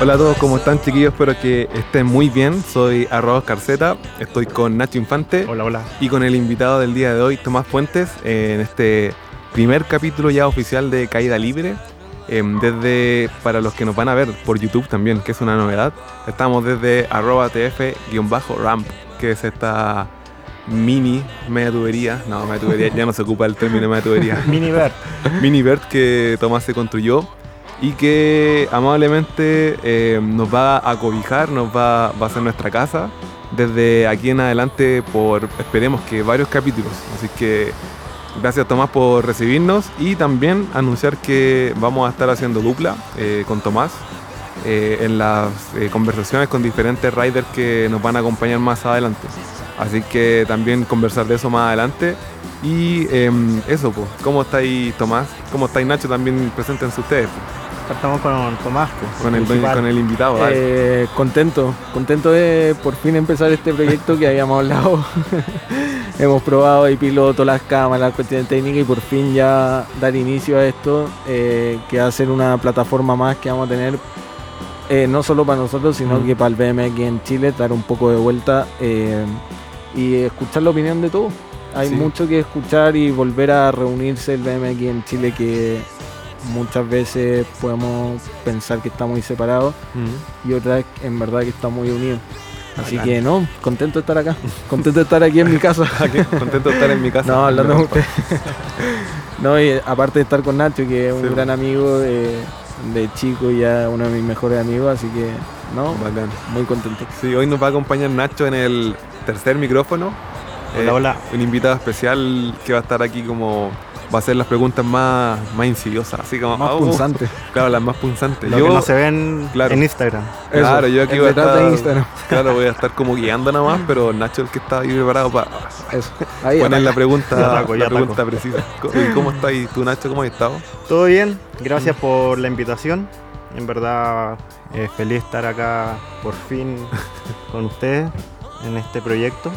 Hola a todos, ¿cómo están chiquillos? Espero que estén muy bien. Soy Arroz Carceta, estoy con Nacho Infante. Hola, hola. Y con el invitado del día de hoy, Tomás Fuentes, en este primer capítulo ya oficial de Caída Libre. Em, desde, para los que nos van a ver por YouTube también, que es una novedad, estamos desde arroba tf-ramp, que es esta mini media tubería. No, media tubería, ya no se ocupa el término media tubería. Mini Bert. mini Bert que Tomás se construyó y que amablemente eh, nos va a cobijar, nos va, a ser nuestra casa desde aquí en adelante por, esperemos que varios capítulos. Así que gracias Tomás por recibirnos y también anunciar que vamos a estar haciendo dupla eh, con Tomás eh, en las conversaciones con diferentes riders que nos van a acompañar más adelante. Así que también conversar de eso más adelante. Y em, eso, pues, ¿cómo estáis Tomás? ¿Cómo estáis Nacho? También preséntense ustedes. Estamos con Tomás. con, el, con el invitado. Eh, contento, contento de por fin empezar este proyecto que habíamos hablado. Hemos probado y piloto, las cámaras, cuestiones técnicas y por fin ya dar inicio a esto, eh, que va a ser una plataforma más que vamos a tener, eh, no solo para nosotros, sino que para el BMX en Chile, dar un poco de vuelta y escuchar la opinión de todos. Hay mucho que escuchar y volver a reunirse el BMX en Chile que muchas veces podemos pensar que está muy separado y otras en verdad que está muy unido. Así que no, contento de estar acá, contento de estar aquí en mi casa. contento de estar en mi casa. No, hablando con usted. no, y aparte de estar con Nacho, que es un gran amigo de, de chico y ya uno de mis mejores amigos, así que no, muy contento. Sí, hoy nos va a acompañar Nacho en el tercer micrófono. Hola, hola. Eh, un invitado especial que va a estar aquí como va a ser las preguntas más, más insidiosas, así como más punzantes. Claro, las más punzantes. Lo que no se ven en Instagram. Claro, yo aquí voy a estar. Claro, voy a estar como guiando nada más, pero Nacho es el que está ahí preparado para poner la pregunta, la pregunta precisa. ¿Y cómo estás tú, Nacho? ¿Cómo has estado? Todo bien, gracias por la invitación. En verdad, eh, feliz estar acá por fin con ustedes en este proyecto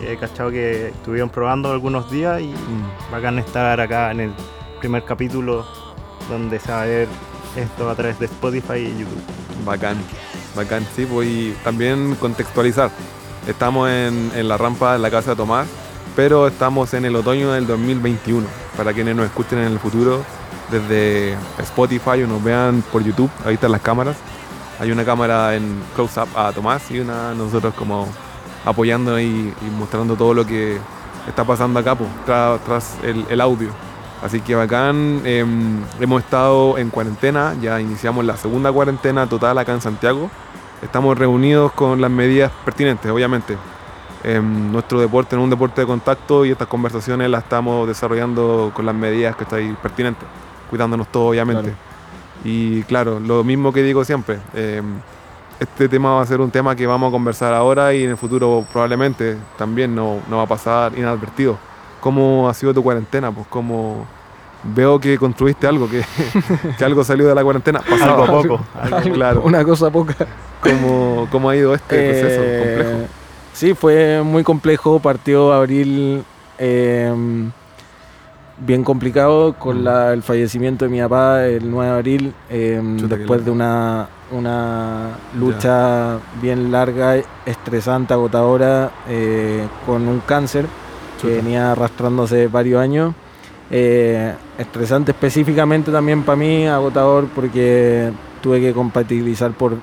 he cachado que estuvieron probando algunos días y mm. bacán estar acá en el primer capítulo donde se va a ver esto a través de Spotify y YouTube. Bacán, bacán, sí, voy pues, también contextualizar. Estamos en, en, la rampa de la casa de Tomás, pero estamos en el otoño del 2021. Para quienes nos escuchen en el futuro, desde Spotify o nos vean por YouTube, ahí están las cámaras. Hay una cámara en close-up a Tomás y una nosotros como apoyando y, mostrando todo lo que está pasando acá pues, tras, el, audio. Así que bacán, em, hemos estado en cuarentena, ya iniciamos la segunda cuarentena total acá en Santiago. Estamos reunidos con las medidas pertinentes, obviamente. Em, nuestro deporte es un deporte de contacto y estas conversaciones las estamos desarrollando con las medidas que están pertinentes, cuidándonos todos, obviamente. Y claro, lo mismo que digo siempre. Em, este tema va a ser un tema que vamos a conversar ahora y en el futuro probablemente también no, no va a pasar inadvertido. ¿Cómo ha sido tu cuarentena? Pues como veo que construiste algo, que, que algo salió de la cuarentena, pasado a poco. claro. Una cosa poca. ¿Cómo, ¿Cómo, ha ido este proceso eh, complejo? Sí, fue muy complejo. Partió abril em, bien complicado con mm. el fallecimiento de mi papá el 9 de abril, em, después de una una lucha bien larga, estresante, agotadora, eh, con un cáncer que venía arrastrándose varios años. Eh, estresante específicamente también para mí, agotador porque tuve que compatibilizar por,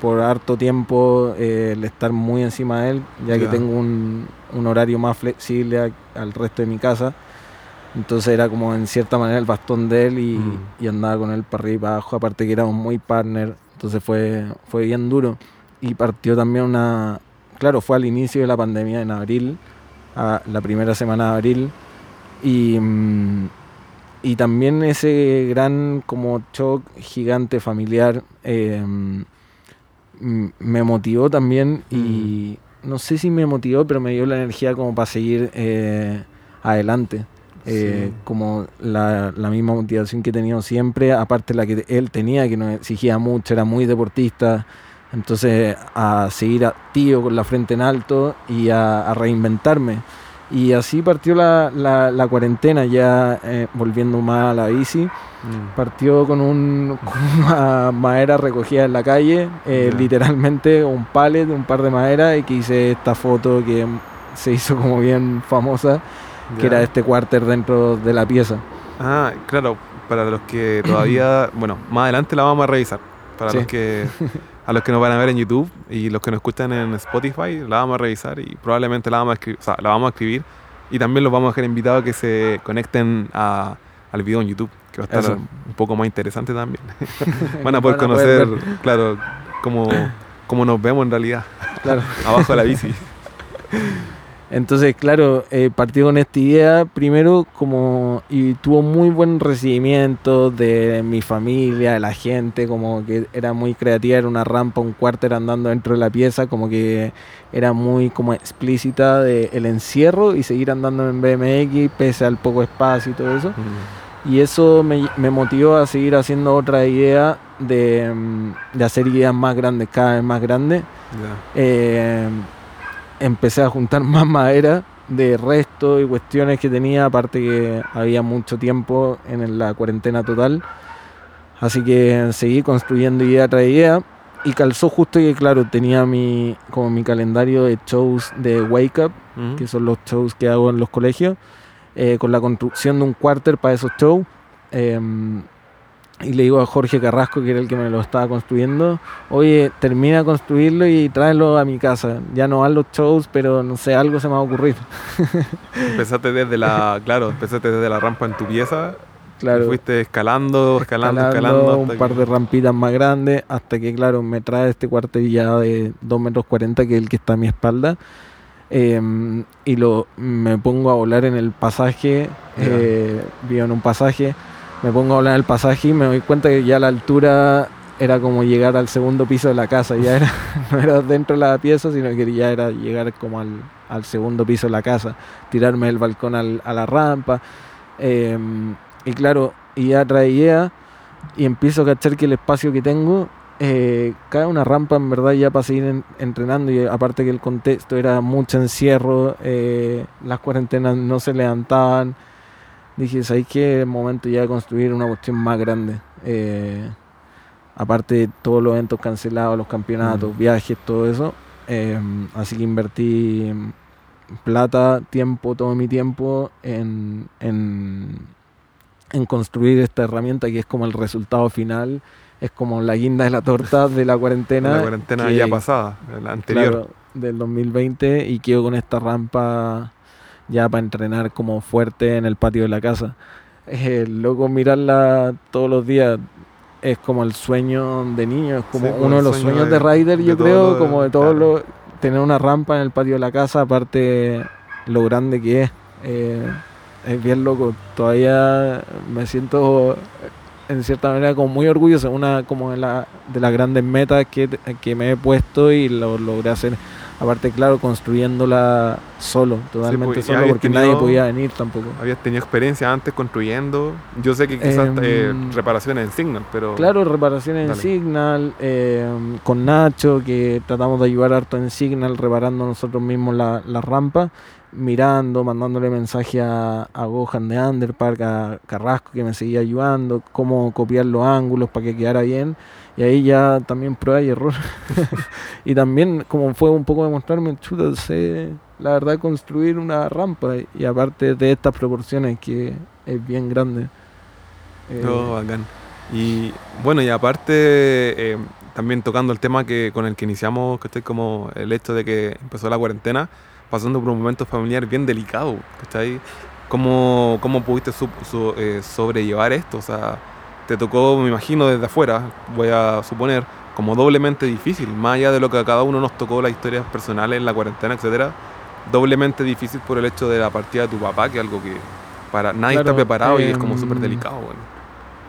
por harto tiempo eh, el estar muy encima de él, ya que tengo un, horario más flexible al resto de mi casa. Entonces era como en cierta manera el bastón de él y, mm. y andaba con él para arriba y para abajo, aparte que éramos muy partner entonces fue, fue bien duro. Y partió también una... Claro, fue al inicio de la pandemia en abril, a la primera semana de abril. Y, mm, y también ese gran como shock gigante familiar eh, mm, me motivó también y mm. no sé si me motivó, pero me dio la energía como para seguir eh, adelante. Eh, como la, misma motivación que he tenido siempre, aparte la que él tenía, que nos exigía mucho, era muy deportista, entonces a seguir activo con la frente en alto y a, reinventarme. Y así partió la, la, cuarentena, ya eh, volviendo más a la bici. Mm. Partió con, un, una madera recogida en la calle, eh, literalmente un palet, un par de madera, y que hice esta foto que se hizo como bien famosa, que era este cuarter dentro de la pieza. Ah, claro, para los que todavía, bueno, más adelante la vamos a revisar. Para los que a los que nos van a ver en YouTube y los que nos escuchan en Spotify, la vamos a revisar y probablemente la vamos a escribir, o sea, la vamos a escribir y también los vamos a dejar invitados a que se conecten a, al video en YouTube, que va a estar un poco más interesante también. van a poder conocer, claro, cómo, cómo nos vemos en realidad, claro. abajo de la bici. Entonces, claro, eh, partió con esta idea primero como y tuvo muy buen recibimiento de mi familia, de la gente, como que era muy creativa, era una rampa, un cuarter andando dentro de la pieza, como que era muy como explícita de el encierro y seguir andando en BMX pese al poco espacio y todo eso. Y eso me, me, motivó a seguir haciendo otra idea de, mm, de, hacer ideas más grandes, cada vez más grandes. Eh, empecé a juntar más madera de resto y cuestiones que tenía, aparte que había mucho tiempo en la cuarentena total. Así que seguí construyendo idea tras idea y calzó justo que claro, tenía mi como mi calendario de shows de Wake Up, que son los shows que hago en los colegios, eh, con la construcción de un cuarter para esos shows. Em, y le digo a Jorge Carrasco, que era el que me lo estaba construyendo, oye, termina de construirlo y tráelo a mi casa. Ya no a los shows, pero no sé, algo se me va a ocurrir. empezaste desde la, claro, empezaste desde la rampa en tu pieza. Claro. fuiste escalando, escalando, escalando. un par de rampitas más grandes, hasta que, claro, me trae este cuartel ya de 2 metros 40, que es el que está a mi espalda. Em, y lo, me pongo a volar en el pasaje, eh, vivo en un pasaje me pongo a hablar del pasaje y me doy cuenta que ya la altura era como llegar al segundo piso de la casa, ya era, no era dentro de la pieza, sino que ya era llegar como al, segundo piso de la casa, tirarme del balcón a la rampa. Em, y claro, y ya traía y empiezo a cachar que el espacio que tengo eh, cae una rampa en verdad ya para seguir entrenando y aparte que el contexto era mucho encierro, eh, las cuarentenas no se levantaban dije, ¿sabes qué? Es momento ya de construir una cuestión más grande. Eh, aparte de todos los eventos cancelados, los campeonatos, mm. viajes, todo eso. Eh, así que invertí plata, tiempo, todo mi tiempo en, en, construir esta herramienta que es como el resultado final, es como la guinda de la torta de la cuarentena. la cuarentena ya pasada, la anterior. del 2020 y quedo con esta rampa ya para entrenar como fuerte en el patio de la casa. Eh, luego mirarla todos los días es como el sueño de niño, es como uno de los sueños de, Ryder, yo creo, como de todo lo, tener una rampa en el patio de la casa, aparte lo grande que es. Eh, es bien loco. Todavía me siento en cierta manera como muy orgulloso, una como de, la, de las grandes metas que, que me he puesto y lo logré hacer. Aparte, claro, construyéndola solo, totalmente pues, solo, porque nadie podía venir tampoco. Habías tenido experiencia antes construyendo. Yo sé que quizás eh, em, reparaciones en Signal, pero. Claro, reparaciones en Signal, em, con Nacho, que tratamos de ayudar harto en Signal, reparando nosotros mismos la, la rampa, mirando, mandándole mensaje a, a Gohan de Underpark, a Carrasco, que me seguía ayudando, cómo copiar los ángulos para que quedara bien y ahí ya también prueba y error. y también como fue un poco demostrarme, chuta, sé la verdad construir una rampa y aparte de estas proporciones que es bien grande. Eh, oh, bacán. Y bueno, y aparte eh, también tocando el tema que con el que iniciamos, que estoy como el hecho de que empezó la cuarentena, pasando por un momento familiar bien delicado, ¿cachai? ¿Cómo, cómo pudiste eh, sobrellevar esto? O sea, te tocó, me imagino, desde afuera, voy a suponer, como doblemente difícil, más allá de lo que a cada uno nos tocó las historias personales, la cuarentena, etcétera, doblemente difícil por el hecho de la partida de tu papá, que es algo que para nadie está preparado y es como súper em, delicado. Bueno.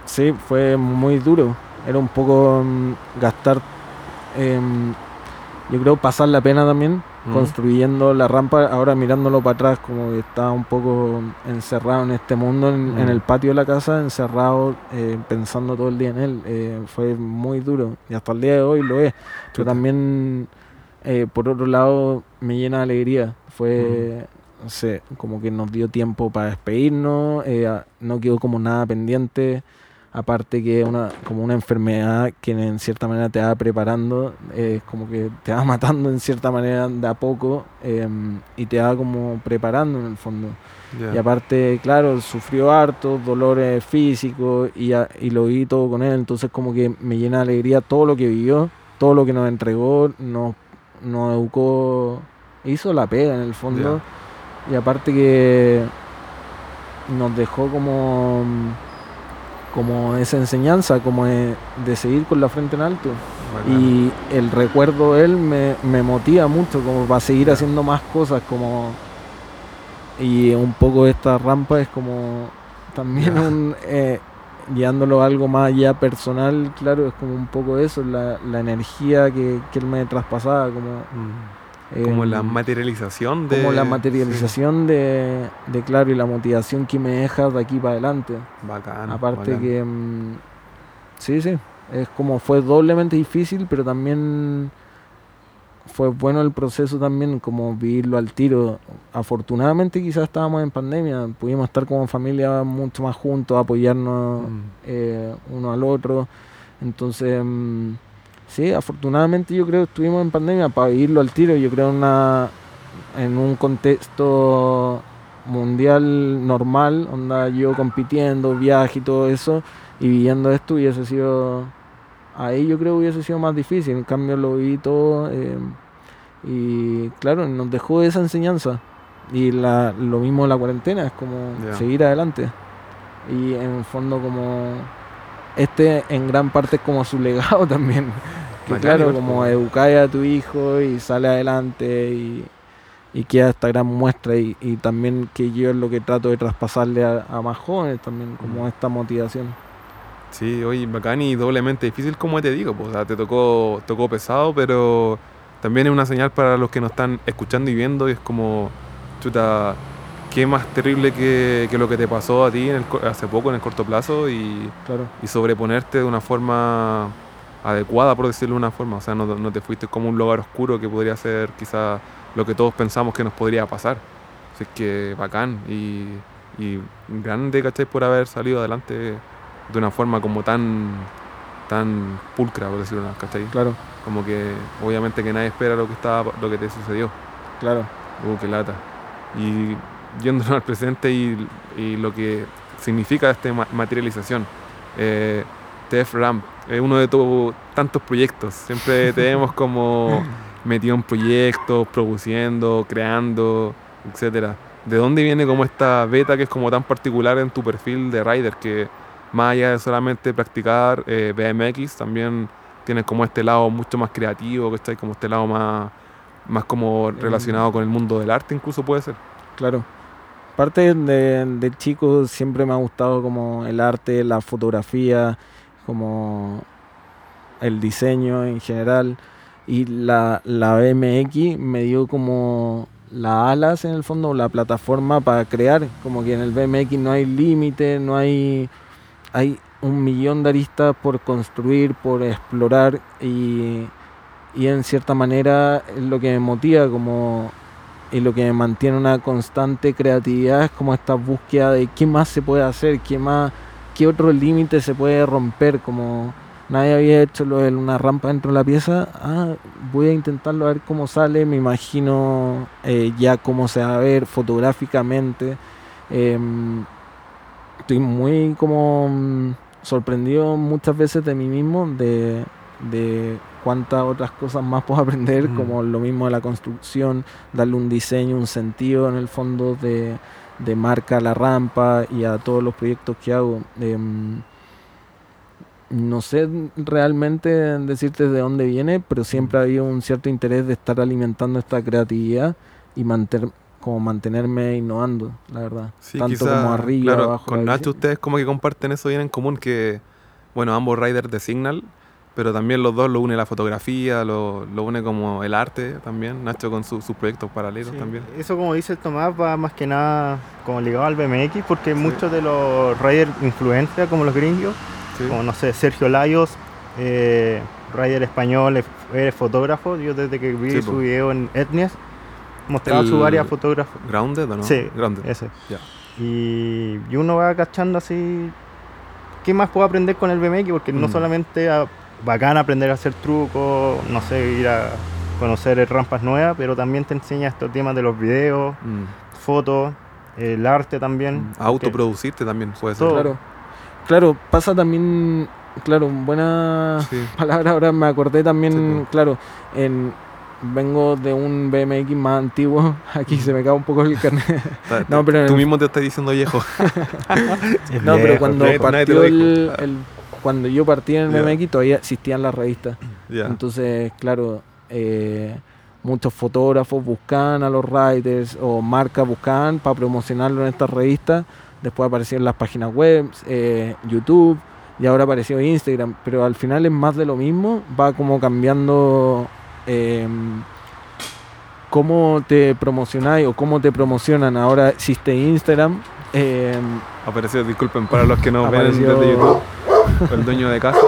Sí, fue muy duro. Era un poco mm, gastar, em, yo creo, pasar la pena también construyendo la rampa, ahora mirándolo para atrás, como que estaba un poco encerrado en este mundo, en, el patio de la casa, encerrado, eh, pensando todo el día en él. Eh, fue muy duro y hasta el día de hoy lo es. Pero también, eh, por otro lado, me llena de alegría. Fue se, como que nos dio tiempo para despedirnos, no quedó como nada pendiente, aparte que una, como una enfermedad que en cierta manera te va preparando, es como que te va matando en cierta manera de a poco em, y te va como preparando en el fondo. Y aparte, claro, sufrió harto, dolores físicos y, y lo vi todo con él, entonces como que me llena de alegría todo lo que vivió, todo lo que nos entregó, nos, nos educó, hizo la pega en el fondo. Y aparte que nos dejó como como esa enseñanza, como de, seguir con la frente en alto. Y el recuerdo de él me, me, motiva mucho, como para seguir haciendo más cosas, como... Y un poco esta rampa es como también un... Eh, guiándolo a algo más ya personal, claro, es como un poco eso, la, la energía que, que, él me traspasaba, como... Mm. Como la em, materialización de... Como la materialización de, de, claro, y la motivación que me deja de aquí para adelante. Bacán. Aparte que... Em, sí, sí. Es como fue doblemente difícil, pero también fue bueno el proceso también, como vivirlo al tiro. Afortunadamente quizás estábamos en pandemia, pudimos estar como familia mucho más juntos, apoyarnos mm. eh, uno al otro. Entonces... Em, Sí, afortunadamente yo creo que estuvimos en pandemia para vivirlo al tiro. Yo creo una, en un contexto mundial normal, onda yo compitiendo, viaje y todo eso, y viviendo esto hubiese sido, ahí yo creo que hubiese sido más difícil. En cambio lo vi todo eh, y claro, nos dejó esa enseñanza. Y la, lo mismo la cuarentena, es como seguir adelante. Y en fondo como este en gran parte es como su legado también. Que claro, como educar a tu hijo y sale adelante y, y queda esta gran muestra y, también que yo es lo que trato de traspasarle a, más jóvenes también, como mm. esta motivación. Sí, oye, bacán y doblemente difícil como te digo, pues, te tocó, tocó pesado, pero también es una señal para los que nos están escuchando y viendo y es como, chuta, qué más terrible que, lo que te pasó a ti hace poco en el corto plazo y, y sobreponerte de una forma adecuada, por decirlo de una forma. O sea, no, te fuiste como un lugar oscuro que podría ser quizá lo que todos pensamos que nos podría pasar. Así que bacán y, y grande, ¿cachai? Por haber salido adelante de una forma como tan tan pulcra, por decirlo, ¿cachai? Claro. Como que obviamente que nadie espera lo que estaba, lo que te sucedió. Claro. Uh, qué lata. Y yéndonos al presente y, y lo que significa esta materialización. Eh, Tef Ramp es uno de tus tantos proyectos. Siempre te vemos como metido en proyectos, produciendo, creando, etcétera. ¿De dónde viene como esta beta que es como tan particular en tu perfil de rider que más allá de solamente practicar eh, BMX, también tienes como este lado mucho más creativo, que está como este lado más, más como relacionado con el mundo del arte incluso puede ser? Claro. Parte de, de chico siempre me ha gustado como el arte, la fotografía, como el diseño en general. Y la, la BMX me dio como las alas en el fondo, la plataforma para crear. Como que en el BMX no hay límite, no hay. Hay un millón de aristas por construir, por explorar y, y en cierta manera es lo que me motiva como y lo que me mantiene una constante creatividad es como esta búsqueda de qué más se puede hacer, qué más qué otro límite se puede romper, como nadie había hecho lo de una rampa dentro de la pieza, ah, voy a intentarlo a ver cómo sale, me imagino eh, ya cómo se va a ver fotográficamente. Em, estoy muy como mm, sorprendido muchas veces de mí mismo, de, de cuántas otras cosas más puedo aprender, mm. como lo mismo de la construcción, darle un diseño, un sentido en el fondo de de marca a la rampa y a todos los proyectos que hago. Em, no sé realmente decirte de dónde viene, pero siempre ha habido un cierto interés de estar alimentando esta creatividad y mantener como mantenerme innovando, la verdad. Tanto como arriba, abajo. Con Nacho ustedes como que comparten eso bien en común que, bueno, ambos riders de Signal pero también los dos lo une la fotografía, lo, lo une como el arte también, Nacho con sus proyectos paralelos también. Eso como dice Tomás va más que nada como ligado al BMX porque muchos de los riders influencia como los gringos, como no sé, Sergio Layos, eh, rider español, eres fotógrafo, yo desde que vi su video en Etnias, mostraba su área fotógrafa. ¿Grounded o no? Sí, Grounded. ese. Y, y, uno va cachando así, ¿qué más puedo aprender con el BMX? Porque no mm. solamente a, bacán aprender a hacer trucos, no sé, ir a conocer rampas nuevas, pero también te enseña estos temas de los videos, mm. fotos, el arte también. Mm. Autoproducirte también puede ser. Claro. claro, pasa también, claro, buena palabra, ahora me acordé también, claro, en vengo de un BMX más antiguo. Aquí se me cae un poco el carnet. no, pero Tú mismo te estás diciendo viejo. no, pero cuando partió el, cuando yo partí en el BMX todavía existían las revistas. Entonces, claro, eh, muchos fotógrafos buscaban a los riders o marcas buscaban para promocionarlo en estas revistas. Después aparecieron las páginas web, eh, YouTube y ahora apareció Instagram. Pero al final es más de lo mismo, va como cambiando Em, cómo te promocionáis o cómo te promocionan. Ahora existe Instagram. Eh, apareció, disculpen, para los que no ven desde YouTube, el dueño de casa,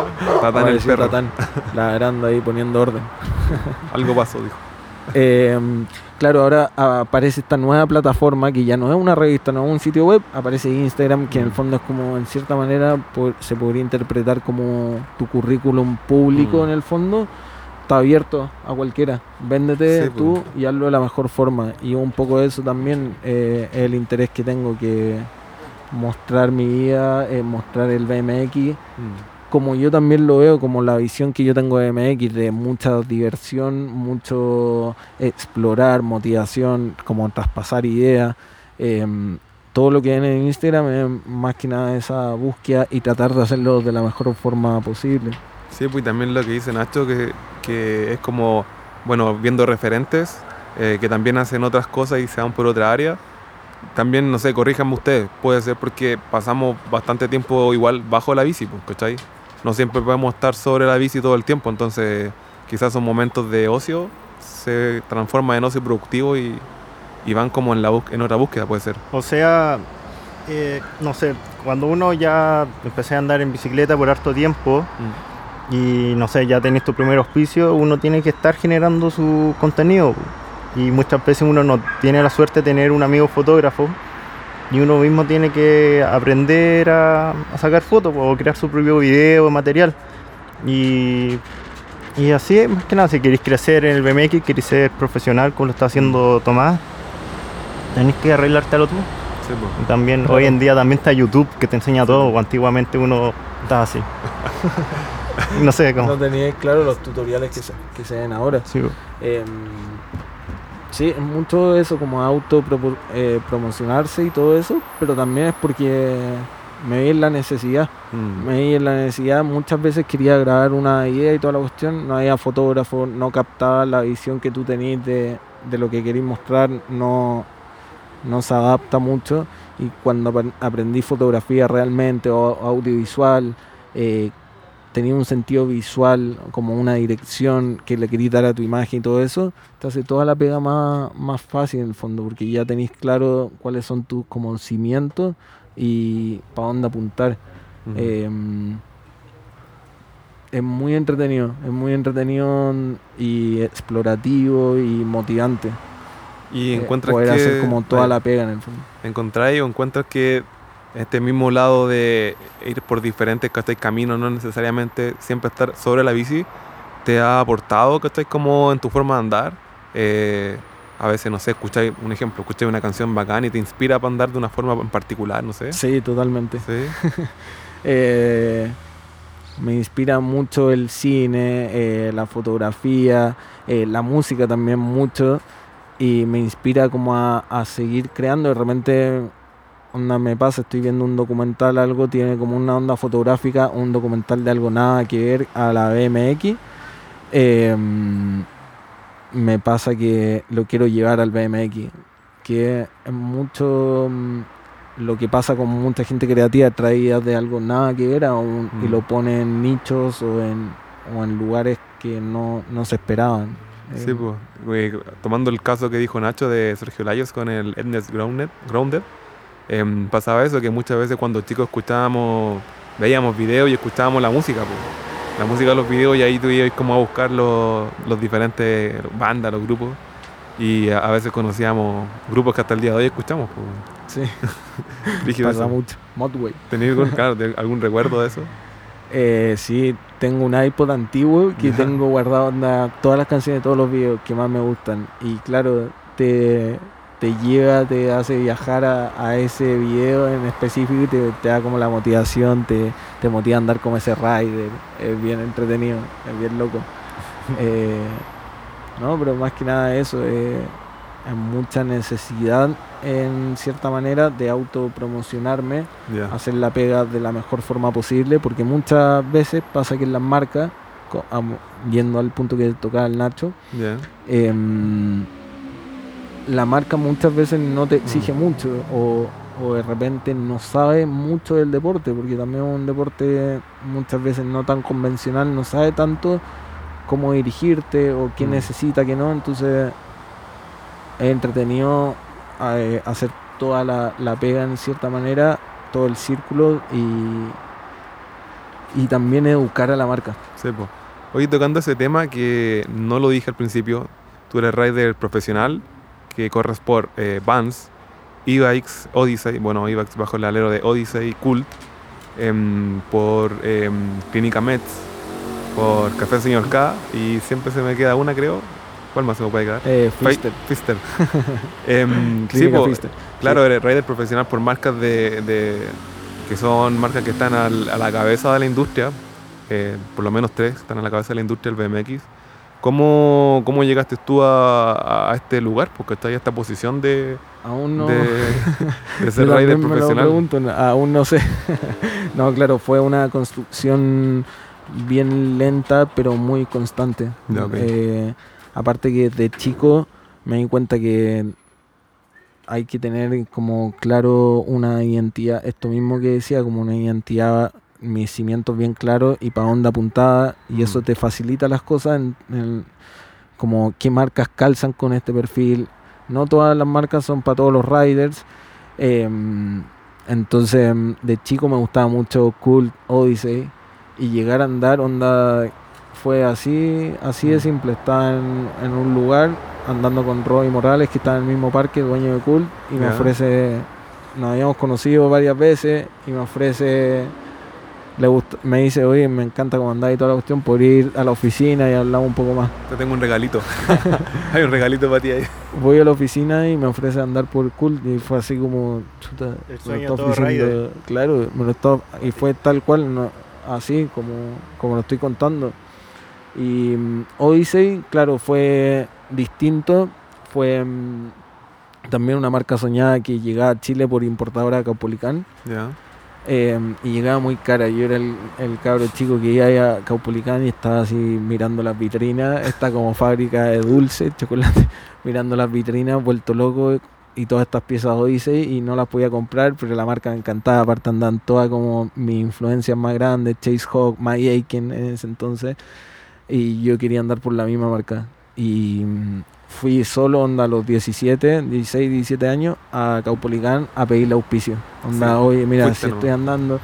Tatán el perro. Tatán, ladrando ahí, poniendo orden. Algo pasó, dijo. Em, claro, ahora aparece esta nueva plataforma que ya no es una revista, no es un sitio web, aparece Instagram, que en el mm. fondo es como, en cierta manera, se podría interpretar como tu currículum público mm. en el fondo está abierto a cualquiera. Véndete tú pues. y hazlo de la mejor forma. Y un poco de eso también eh, es el interés que tengo, que mostrar mi vida, eh, mostrar el BMX, mm. como yo también lo veo, como la visión que yo tengo de BMX, de mucha diversión, mucho explorar, motivación, como traspasar ideas. Em, todo lo que viene en Instagram es más que nada esa búsqueda y tratar de hacerlo de la mejor forma posible. Sí, pues también lo que dice Nacho, que, que es como, bueno, viendo referentes eh, que también hacen otras cosas y se van por otra área. También, no sé, corríjanme ustedes, puede ser porque pasamos bastante tiempo igual bajo la bici, pues, ¿cachai? No siempre podemos estar sobre la bici todo el tiempo, entonces quizás son momentos de ocio, se transforma en ocio productivo y, y van como en, la en otra búsqueda, puede ser. O sea, eh, no sé, cuando uno ya empecé a andar en bicicleta por harto tiempo, mm y no sé, ya tenés tu primer auspicio, uno tiene que estar generando su contenido. Y muchas veces uno no tiene la suerte de tener un amigo fotógrafo y uno mismo tiene que aprender a, sacar fotos o crear su propio video, material. Y, y así, más que nada, si queréis crecer en el BMX, queréis ser profesional como lo está haciendo Tomás, tenéis que arreglártelo tú. y también hoy en día también está YouTube que te enseña todo, o antiguamente uno estaba así. no sé cómo. No teníais claro los tutoriales que se, que se ven ahora. Sí, eh, sí, mucho eso como auto eh, promocionarse y todo eso, pero también es porque me vi en la necesidad. Mm. Me vi en la necesidad, muchas veces quería grabar una idea y toda la cuestión, no había fotógrafo, no captaba la visión que tú tenías de, de lo que querías mostrar, no, no se adapta mucho. Y cuando aprendí fotografía realmente o audiovisual, eh, tenía un sentido visual, como una dirección que le querías dar a tu imagen y todo eso, te hace toda la pega más, más fácil en el fondo, porque ya tenéis claro cuáles son tus como cimientos y para dónde apuntar. Em, es muy entretenido, es muy entretenido y explorativo y motivante. Y eh, encuentras poder hacer como toda la pega en el fondo. Encontráis o encuentras que este mismo lado de ir por diferentes caminos, no necesariamente siempre estar sobre la bici, te ha aportado que estáis como en tu forma de andar. Eh, a veces, no sé, escucháis un ejemplo, escucháis una canción bacán y te inspira para andar de una forma en particular, no sé. Sí, totalmente. Eh, me inspira mucho el cine, eh, la fotografía, la música también mucho y me inspira como a, a seguir creando. De repente onda me pasa, estoy viendo un documental, algo tiene como una onda fotográfica, un documental de algo nada que ver a la BMX. Em, me pasa que lo quiero llevar al BMX, que es mucho mm, lo que pasa con mucha gente creativa traída de algo nada que ver y lo mm. pone en nichos o en, o en lugares que no, no se esperaban. Sí, pues, tomando el caso que dijo Nacho de Sergio Layos con el Edness Grounded, Grounded Em, pasaba eso, que muchas veces cuando chicos escuchábamos, veíamos videos y escuchábamos la música, la música de los videos y ahí tú ibas como a buscar los, los diferentes bandas, los grupos. Y a, veces conocíamos grupos que hasta el día de hoy escuchamos. Pues. Sí. Pasa mucho. Modway. ¿Tenéis algún, algún recuerdo de eso? Eh, sí, tengo un iPod antiguo que tengo guardado todas las canciones de todos los videos que más me gustan. Y claro, te, te lleva, te hace viajar a, ese video en específico y te, da como la motivación, te, te, motiva a andar como ese rider. Es bien entretenido, es bien loco. Eh, no, pero más que nada eso, eh, hay mucha necesidad en cierta manera de autopromocionarme, hacer la pega de la mejor forma posible, porque muchas veces pasa que en las marcas, yendo al punto que tocaba el Nacho, la marca muchas veces no te exige mm. mucho o, o, de repente no sabe mucho del deporte, porque también es un deporte muchas veces no tan convencional, no sabe tanto cómo dirigirte o quién mm. necesita, que no, entonces es entretenido eh, hacer toda la, pega en cierta manera, todo el círculo y, y también educar a la marca. Oye, tocando ese tema que no lo dije al principio, tú eres rider profesional que corres por eh, Vans, e-bikes, Odyssey, bueno, e-bikes bajo el alero de Odyssey, Cult, em, por em, Clínica Mets, por Café Señor K y siempre se me queda una, creo, ¿Cuál más se me puede quedar? Eh, Fister. Fister. Em, sí, claro, eres rider profesional por marcas de, que son marcas que están a la cabeza de la industria, eh, por lo menos tres están a la cabeza de la industria del BMX. ¿Cómo, cómo llegaste tú a, este lugar? Porque está ahí esta posición de, aún no. de, ser rider profesional. Pregunto, aún no sé. no, claro, fue una construcción bien lenta, pero muy constante. Eh, Aparte que de chico me di cuenta que hay que tener como claro una identidad, esto mismo que decía, como una identidad, mis cimientos bien claros y para onda apuntada, y eso te facilita las cosas, en, como qué marcas calzan con este perfil. No todas las marcas son para todos los riders. Em, entonces, de chico me gustaba mucho Cult, Odyssey, y llegar a andar onda fue así, así de mm. simple. Estaba en, un lugar andando con Roy Morales, que está en el mismo parque, dueño de Cool, y me ofrece, nos habíamos conocido varias veces, y me ofrece, le gusta, me dice, oye, me encanta cómo andáis y toda la cuestión, por ir a la oficina y hablar un poco más. Te tengo un regalito. Hay un regalito para ti ahí. Voy a la oficina y me ofrece andar por Cool, y fue así como, chuta, me lo está claro, me lo está, y fue tal cual, así como, como lo estoy contando. Y mm, Odyssey, claro, fue distinto. Fue mm, también una marca soñada que llegaba a Chile por importadora Caupolicán. Em, y llegaba muy cara. Yo era el, el cabro chico que iba a Caupolicán y estaba así mirando las vitrinas. Está como fábrica de dulce, chocolate, mirando las vitrinas, vuelto loco. Y todas estas piezas Odyssey y no las podía comprar, pero la marca me encantaba. Aparte andan todas como mi influencia más grande, Chase Hawk, My Aiken en ese entonces y yo quería andar por la misma marca. Y fui solo onda a los 17, 16, 17 años a Caupolicán a pedirle auspicio. Onda, oye, mira, si estoy andando,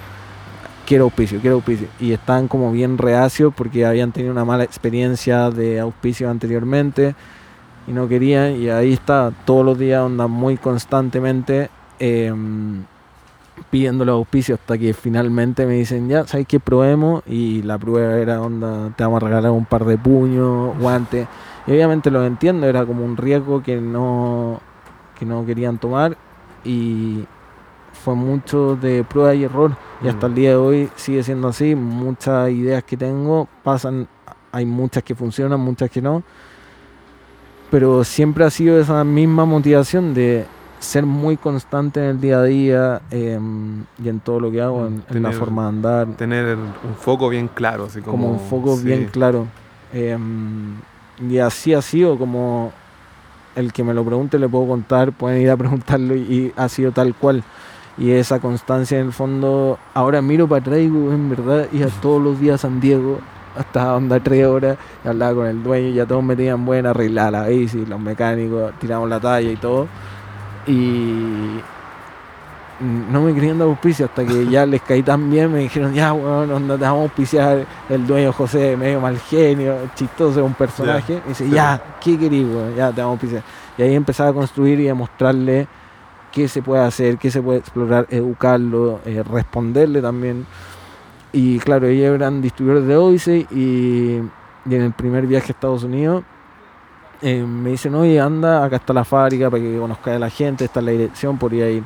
quiero auspicio, quiero auspicio. Y estaban como bien reacios porque habían tenido una mala experiencia de auspicio anteriormente y no querían. Y ahí está, todos los días, onda, muy constantemente. Eh, pidiendo los auspicios hasta que finalmente me dicen, ya, ¿sabes qué? Probemos. Y la prueba era, onda, te vamos a regalar un par de puños, guantes. Y obviamente lo entiendo, era como un riesgo que no, que no querían tomar. Y fue mucho de prueba y error. Y hasta el día de hoy sigue siendo así. Muchas ideas que tengo pasan, hay muchas que funcionan, muchas que no. Pero siempre ha sido esa misma motivación de ser muy constante en el día a día em, y en todo lo que hago, en, la forma de andar. Tener un foco bien claro. Así como, como un foco bien claro. Em, y así ha sido como el que me lo pregunte le puedo contar, pueden ir a preguntarlo y, ha sido tal cual. Y esa constancia en el fondo, ahora miro para atrás en verdad, y a todos los días a San Diego, hasta onda tres horas, y hablaba con el dueño, y ya todos me tenían buena, arreglar la bici, los mecánicos, tiramos la talla y todo. Y, no me querían dar auspicio hasta que ya les caí tan bien, me dijeron, ya, bueno, no te vamos a auspiciar el dueño José, medio mal genio, chistoso, un personaje. Y dice, ya, ¿qué querís, Ya te vamos a auspiciar. Y ahí empezaba a construir y a mostrarle qué se puede hacer, qué se puede explorar, educarlo, eh, responderle también. Y claro, ellos eran distribuidores de Odyssey y, en el primer viaje a Estados Unidos eh, me dicen, oye, anda, acá está la fábrica para que conozca a la gente, está la dirección, podría ir.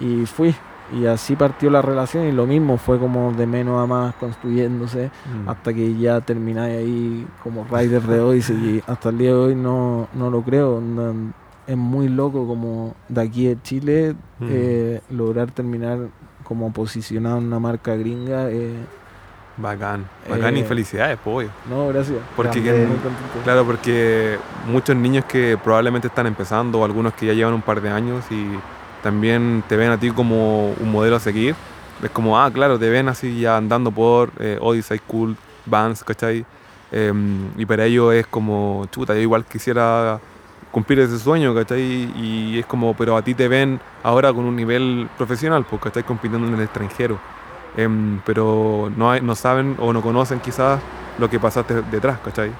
Y fui, y así partió la relación y lo mismo fue como de menos a más construyéndose mm. hasta que ya termináis ahí como rider de Odyssey y hasta el día de hoy no, no lo creo es muy loco como de aquí de Chile mm. eh, lograr terminar como posicionado en una marca gringa. Eh, Bacán, bacán y eh, felicidades, pues. No, gracias. Porque, claro, porque muchos niños que probablemente están empezando, o algunos que ya llevan un par de años y también te ven a ti como un modelo a seguir. Es como, ah, claro, te ven así ya andando por eh, Odyssey, Cool, Vans, ¿cachai? Em, y para ellos es como, chuta, yo igual quisiera cumplir ese sueño, ¿cachai? Y es como, pero a ti te ven ahora con un nivel profesional, porque estás compitiendo en el extranjero. Em, pero no, no saben o no conocen quizás lo que pasaste detrás, ¿cachai?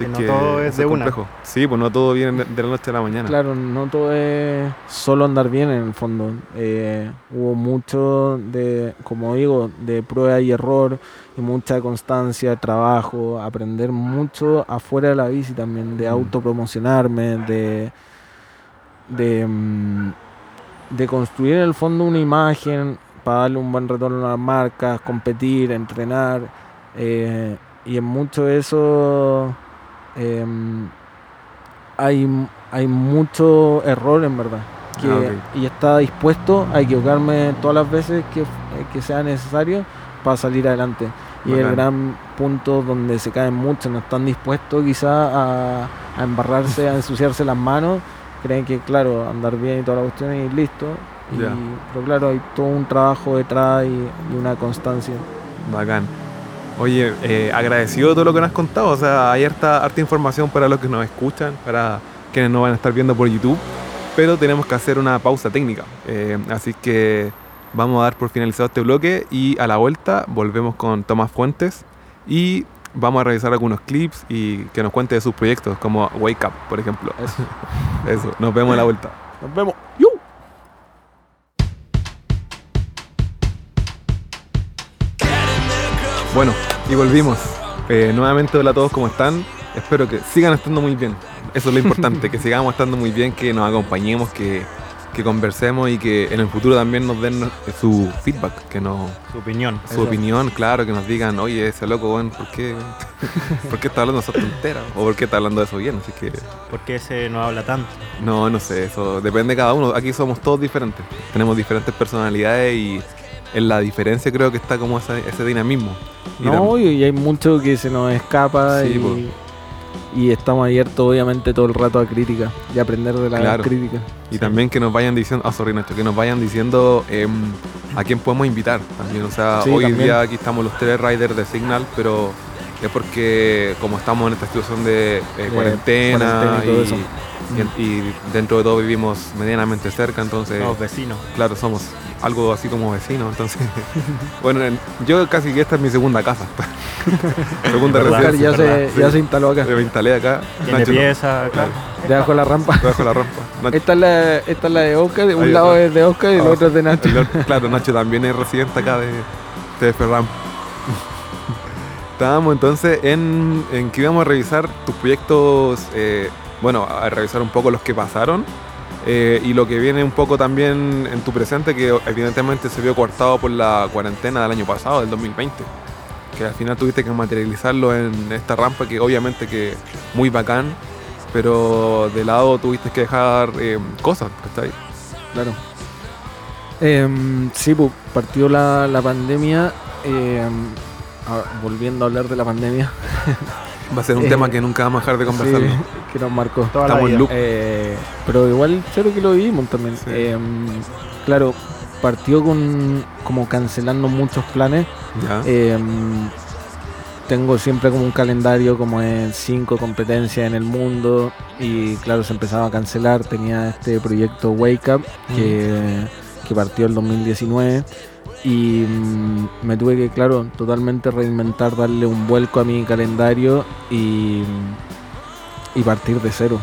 Así que, no todo es de complejo. una. Sí, pues no todo viene de la noche a la mañana. Claro, no todo es solo andar bien en el fondo. Eh, hubo mucho de, como digo, de prueba y error y mucha constancia, trabajo, aprender mucho afuera de la bici también, de mm. autopromocionarme, de, de, mm, de construir en el fondo una imagen para darle un buen retorno a las marcas, competir, entrenar. Eh, y en mucho de eso em, hay, hay mucho error en verdad. Ah, y está dispuesto a equivocarme todas las veces que, que sea necesario para salir adelante. Y el gran punto donde se caen muchos, no están dispuestos quizás a, a embarrarse, a ensuciarse las manos, creen que claro, andar bien y toda la cuestión y listo, pero claro, hay todo un trabajo detrás y, una constancia. Bacán. Oye, eh, agradecido todo lo que nos has contado. O sea, hay harta, harta información para los que nos escuchan, para quienes no van a estar viendo por YouTube. Pero tenemos que hacer una pausa técnica. Eh, así que vamos a dar por finalizado este bloque y a la vuelta volvemos con Tomás Fuentes y vamos a revisar algunos clips y que nos cuente de sus proyectos como Wake Up, por ejemplo. Eso. Eso. Nos vemos a la vuelta. Nos vemos. Bueno, y volvimos. Eh, nuevamente, hola a todos, ¿cómo están? Espero que sigan estando muy bien. Eso es lo importante, que sigamos estando muy bien, que nos acompañemos, que, conversemos y que en el futuro también nos den su feedback, que nos, su opinión. Su opinión, claro, que nos digan, oye, ese loco, bueno, ¿por qué, ¿por qué está hablando de esa tontera? ¿O por qué está hablando de eso bien? Así que... ¿Por qué ese no habla tanto? No, no sé, eso depende de cada uno. Aquí somos todos diferentes. Tenemos diferentes personalidades y en la diferencia creo que está como ese, dinamismo. no, y, hay mucho que se nos escapa y, estamos abiertos obviamente todo el rato a crítica y aprender de la crítica. Y también que nos vayan diciendo, ah, sorry Nacho, que nos vayan diciendo em, a quién podemos invitar también. O sea, hoy en día aquí estamos los tres riders de Signal, pero es porque como estamos en esta situación de eh, cuarentena, y, y, dentro de todo vivimos medianamente cerca, entonces... Somos vecinos. Claro, somos algo así como vecino, entonces... bueno, yo casi que esta es mi segunda casa. segunda residencia. Ya se, ya se instaló acá. Me instalé acá. Tiene pieza, claro. Debajo de la rampa. Debajo de la rampa. Esta, es la, esta es la de Oscar, un lado es de Oscar y el otro es de Nacho. claro, Nacho también es residente acá de, de Ferram. Estábamos entonces en, en, que íbamos a revisar tus proyectos, eh, bueno, a revisar un poco los que pasaron eh, y lo que viene un poco también en tu presente, que evidentemente se vio cortado por la cuarentena del año pasado, del 2020, que al final tuviste que materializarlo en esta rampa que obviamente que muy bacán, pero de lado tuviste que dejar eh, cosas, ¿está ahí? Claro. Em, sí, pues partió la, la pandemia, em, volviendo a hablar de la pandemia. Va a ser un tema eh, que nunca vamos a dejar de conversar. que nos marcó. Estamos en eh, pero igual, creo que lo vivimos también. Em, claro, partió con como cancelando muchos planes. Em, tengo siempre como un calendario como en cinco competencias en el mundo y claro, se empezaba a cancelar. Tenía este proyecto Wake Up que, que partió el 2019 y mm, me tuve que, claro, totalmente reinventar, darle un vuelco a mi calendario y, y partir de cero.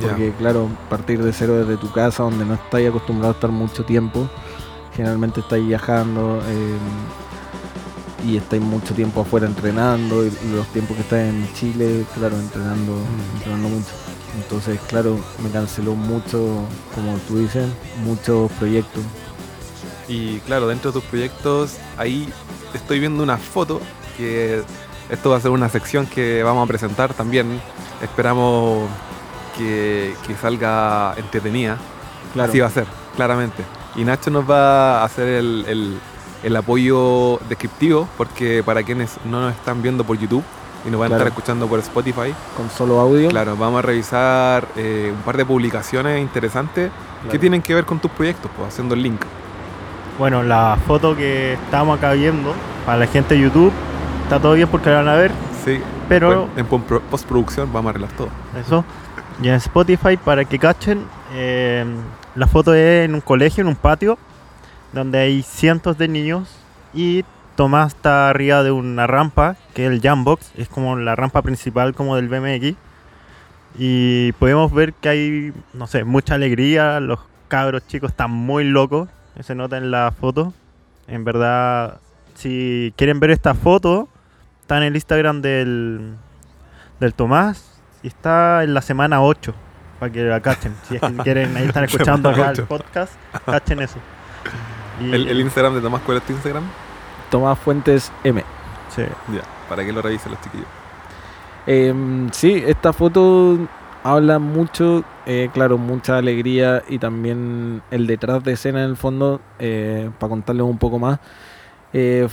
Porque, claro, partir de cero desde tu casa, donde no estás acostumbrado a estar mucho tiempo, generalmente estáis viajando eh, y estáis mucho tiempo afuera entrenando, y los tiempos que estás en Chile, claro, entrenando, mm. entrenando mucho. Entonces, claro, me canceló mucho, como tú dices, muchos proyectos. Y claro, dentro de tus proyectos, ahí estoy viendo una foto que esto va a ser una sección que vamos a presentar también. Esperamos que, salga entretenida. Claro. Así va a ser, claramente. Y Nacho nos va a hacer el, el, apoyo descriptivo, porque para quienes no nos están viendo por YouTube y nos van a estar escuchando por Spotify. Con solo audio. Claro, vamos a revisar eh, un par de publicaciones interesantes que tienen que ver con tus proyectos, pues, haciendo el link. Bueno, la foto que estamos acá viendo, para la gente de YouTube, está todo bien porque la van a ver. Sí. Pero en postproducción vamos a arreglar todo. Eso. Y en Spotify, para que cachen, eh, la foto es en un colegio, en un patio, donde hay cientos de niños y Tomás está arriba de una rampa, que es el Jambox, es como la rampa principal como del BMX. Y podemos ver que hay, no sé, mucha alegría, los cabros chicos están muy locos, se nota en la foto. En verdad, si quieren ver esta foto, está en el Instagram del, del Tomás y está en la semana 8, para que la cachen. Si es que quieren, ahí están escuchando acá el podcast, cachen eso. ¿El, Instagram de Tomás cuál es tu Instagram? Tomás Fuentes M. Sí. Ya, para que lo revisen los chiquillos. Eh, sí, esta foto habla mucho, eh, claro, mucha alegría y también el detrás de escena en el fondo, eh, para contarles un poco más. Eh,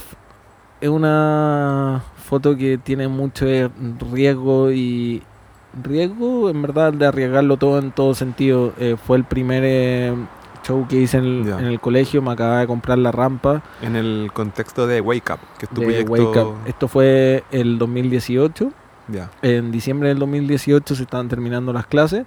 es una foto que tiene mucho riesgo y, riesgo, en verdad, de arriesgarlo todo en todo sentido. Eh, fue el primer eh, show que hice en el, colegio, me acababa de comprar la rampa. En el contexto de Wake Up, que es tu proyecto. Esto fue el 2018. En diciembre del 2018 se estaban terminando las clases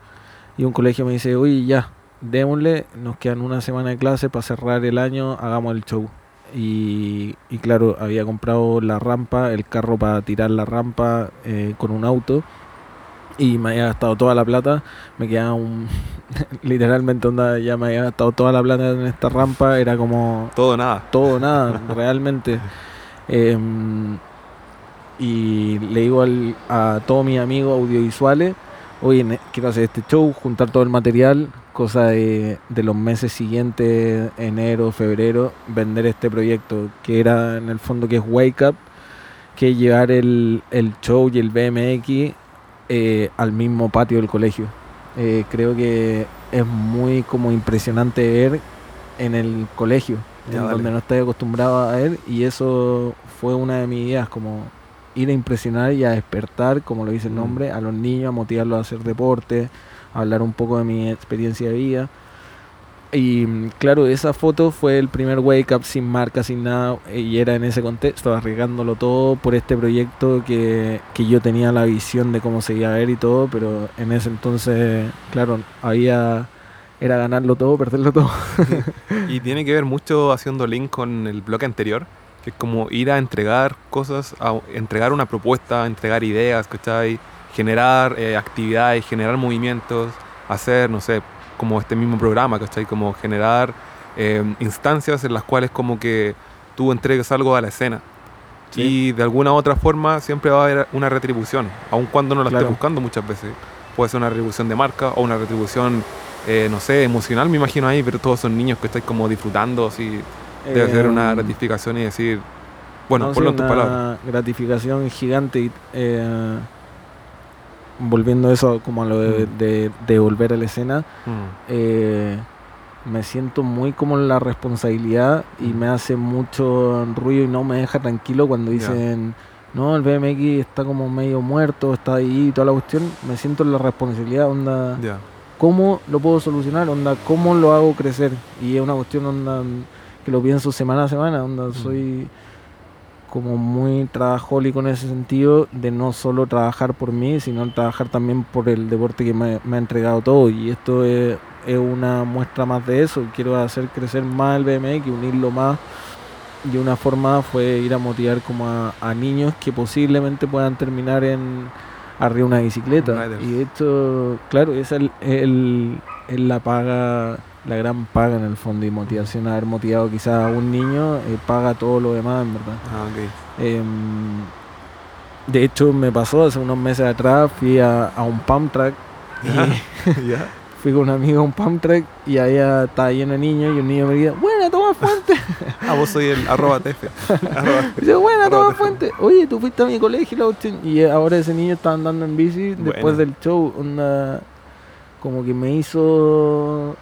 y un colegio me dice, oye, ya, démosle, nos quedan una semana de clase para cerrar el año, hagamos el show. Y, claro, había comprado la rampa, el carro para tirar la rampa eh, con un auto y me había gastado toda la plata, me quedaba un... literalmente onda, ya me había gastado toda la plata en esta rampa, era como... Todo nada. Todo nada, realmente. Em, y le digo a todos mis amigos audiovisuales, oye, quiero hacer este show, juntar todo el material, cosa de, de los meses siguientes, enero, febrero, vender este proyecto, que era en el fondo que es Wake Up, que es llevar el, el show y el BMX eh, al mismo patio del colegio. Eh, creo que es muy como impresionante ver en el colegio, donde no estoy acostumbrado a ver, y eso fue una de mis ideas, como ir a impresionar y a despertar, como lo dice el mm. nombre, a los niños, a motivarlos a hacer deporte, a hablar un poco de mi experiencia de vida. Y claro, esa foto fue el primer wake up sin marca, sin nada, y era en ese contexto, arriesgándolo todo por este proyecto que, yo tenía la visión de cómo se iba a ver y todo, pero en ese entonces, claro, había era ganarlo todo, perderlo todo. y tiene que ver mucho haciendo link con el bloque anterior, que es como ir a entregar cosas, a entregar una propuesta, entregar ideas, ¿cachai? Generar eh, actividades, generar movimientos, hacer, no sé, como este mismo programa, ¿cachai? Como generar eh, instancias en las cuales como que tú entregues algo a la escena. Y de alguna u otra forma siempre va a haber una retribución, aun cuando no la estés buscando muchas veces. Puede ser una retribución de marca o una retribución, eh, no sé, emocional, me imagino ahí, pero todos son niños que estáis como disfrutando, así. Debe ser una em, gratificación y decir, bueno, por ponlo en tus palabras. gratificación gigante. Eh, volviendo eso como a lo de, mm. volver a la escena, mm. eh, me siento muy como en la responsabilidad y mm. me hace mucho ruido y no me deja tranquilo cuando dicen, no, el BMX está como medio muerto, está ahí y toda la cuestión, me siento en la responsabilidad, onda, ¿cómo lo puedo solucionar? Onda, ¿cómo lo hago crecer? Y es una cuestión, onda, que lo pienso semana a semana, onda, soy como muy trabajólico en ese sentido de no solo trabajar por mí, sino trabajar también por el deporte que me, ha entregado todo. Y esto es es una muestra más de eso. Quiero hacer crecer más el BMX, unirlo más. Y una forma fue ir a motivar como a, niños que posiblemente puedan terminar en arriba una bicicleta. Y esto, claro, esa es el, la paga, la gran paga en el fondo y motivación. Haber motivado quizás a un niño eh, paga todo lo demás, en verdad. Ah, em, de hecho, me pasó hace unos meses atrás, fui a, a un pump track y fui con un amigo a un pump track y ahí estaba lleno de niños y un niño me decía, buena, toma fuente. ah, vos soy el arroba TF. Dice, buena, toma fuente. Oye, tú fuiste a mi colegio y ahora ese niño está andando en bici después del show. Una, como que me hizo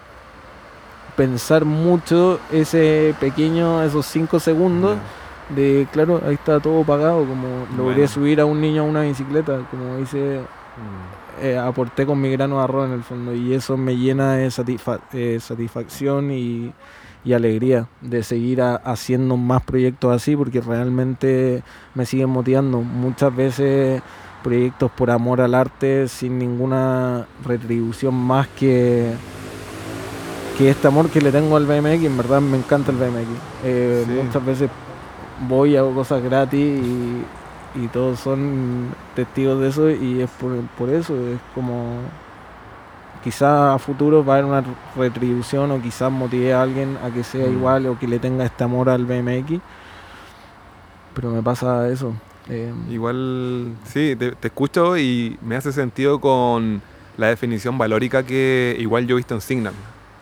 pensar mucho ese pequeño, esos cinco segundos de claro, ahí está todo pagado, como logré subir a un niño a una bicicleta, como dice, mm. eh, aporté con mi grano de arroz en el fondo y eso me llena de eh, satisfacción y, alegría de seguir haciendo más proyectos así porque realmente me siguen motivando. Muchas veces proyectos por amor al arte sin ninguna retribución más que que este amor que le tengo al BMX, en verdad me encanta el BMX. Eh, muchas veces voy, hago cosas gratis y, todos son testigos de eso y es por, eso, es como quizás a futuro va a haber una retribución o quizás motive a alguien a que sea mm. igual o que le tenga este amor al BMX, pero me pasa eso. Eh, igual, sí, te, escucho y me hace sentido con la definición valórica que igual yo he visto en Signal.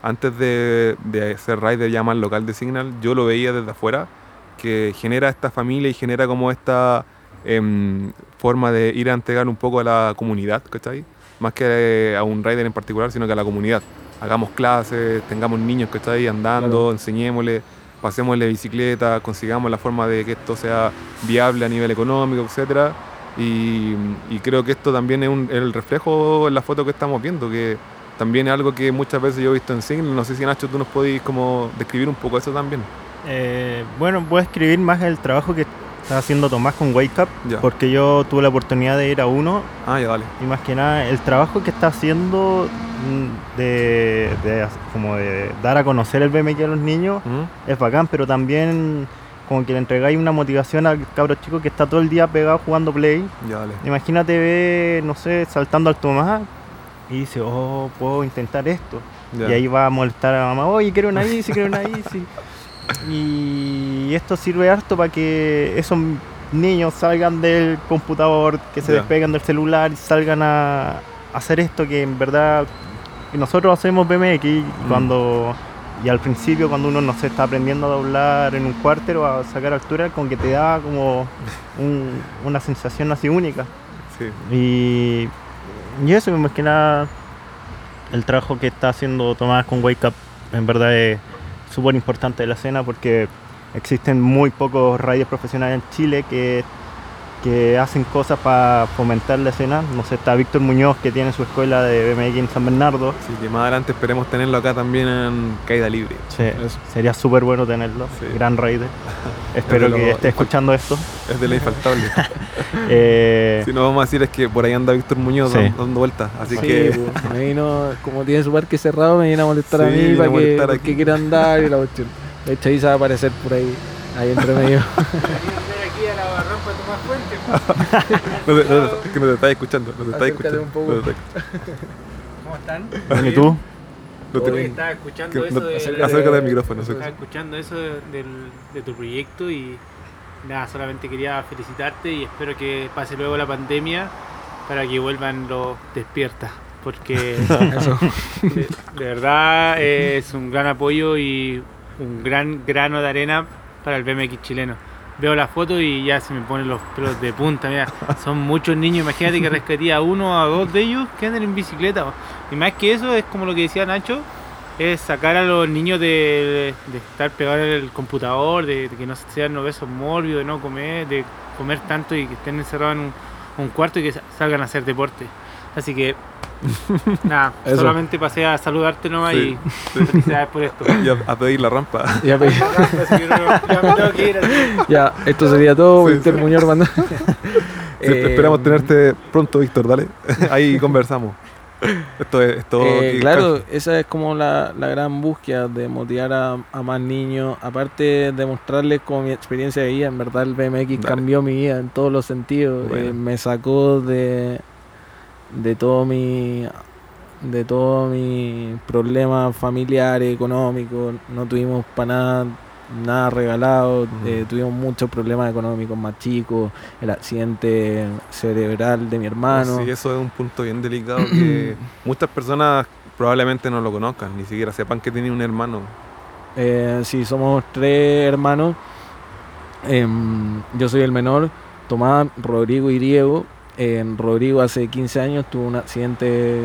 Antes de, de ya más local de Signal, yo lo veía desde afuera que genera esta familia y genera como esta em, forma de ir a entregar un poco a la comunidad, ¿cachai? Más que a un rider en particular, sino que a la comunidad. Hagamos clases, tengamos niños ahí andando, enseñémosle, pasémosle bicicleta, consigamos la forma de que esto sea viable a nivel económico, etc. Y, creo que esto también es el reflejo en la foto que estamos viendo, que también es algo que muchas veces yo he visto en Signal. No sé si Nacho tú nos podéis como describir un poco eso también. Eh, bueno, voy a escribir más el trabajo que está haciendo Tomás con Wake Up, porque yo tuve la oportunidad de ir a uno. Ah, ya vale. Y más que nada, el trabajo que está haciendo mm, de, como de dar a conocer el BMX a los niños es bacán, pero también como que le entregáis una motivación al cabro chico que está todo el día pegado jugando play. Ya, vale. Imagínate ve, no sé, saltando al Tomás y dice, oh, puedo intentar esto. Y ahí va a molestar a mamá, oye, quiero una bici, quiero una bici. Y esto sirve harto para que esos niños salgan del computador, que se despeguen del celular y salgan a, hacer esto que en verdad nosotros hacemos BMX mm. cuando y al principio cuando uno no se está aprendiendo a doblar en un cuarto o a sacar altura como que te da como una sensación así única y, y eso me que nada el trabajo que está haciendo Tomás con Wake Up en verdad es súper importante de la escena porque existen muy pocos riders profesionales en Chile que que hacen cosas para fomentar la escena. No sé, está Víctor Muñoz que tiene su escuela de BMX en San Bernardo. Sí, que más adelante esperemos tenerlo acá también en Caída Libre. Sí, sería súper bueno tenerlo. Gran rider. Espero que esté escuchando esto. Es de la infaltable. eh, si no vamos a decir es que por ahí anda Víctor Muñoz dando vueltas. Así que. Pues, me vino, como tiene su parque cerrado, me viene a molestar a mí para que, que quiera andar y la cuestión. De hecho, ahí se va a aparecer por ahí, ahí entre medio. No, es que nos estáis escuchando, nos estáis escuchando. Un poco. ¿Cómo están? ¿Y tú? No te... Estaba escuchando eso de, Acerca del micrófono. Estaba escuchando eso de, de tu proyecto y nada, solamente quería felicitarte y espero que pase luego la pandemia para que vuelvan los despiertas. Porque de, de, verdad es un gran apoyo y un gran grano de arena para el BMX chileno veo la foto y ya se me ponen los pelos de punta. Mira, son muchos niños. Imagínate que rescatía a uno a dos de ellos que andan en bicicleta. Y más que eso, es como lo que decía Nacho: es sacar a los niños de, estar pegados en el computador, de, que no sean obesos mórbidos, de no comer, de comer tanto y que estén encerrados en un cuarto y que salgan a hacer deporte. Así que Nada, solamente pasé a saludarte nomás y felicidades por esto. Y a, pedir la rampa. Ya, pedir. ya me tengo que ir. Ya, esto sería todo. Víctor Muñoz eh, esperamos tenerte pronto, Víctor, dale. Ahí conversamos. esto es, esto eh, claro, esa es como la, la, gran búsqueda de motivar a, a, más niños. Aparte de mostrarles con mi experiencia de vida, en verdad el BMX cambió mi vida en todos los sentidos. Eh, me sacó de, de todo mi de todos mis problemas familiares, económicos. No tuvimos para nada nada regalado, eh, tuvimos muchos problemas económicos más chicos, el accidente cerebral de mi hermano. Sí, eso es un punto bien delicado que muchas personas probablemente no lo conozcan, ni siquiera sepan que tiene un hermano. Eh, sí, somos tres hermanos. Em, yo soy el menor, Tomás, Rodrigo y Diego. Rodrigo hace 15 años tuvo un accidente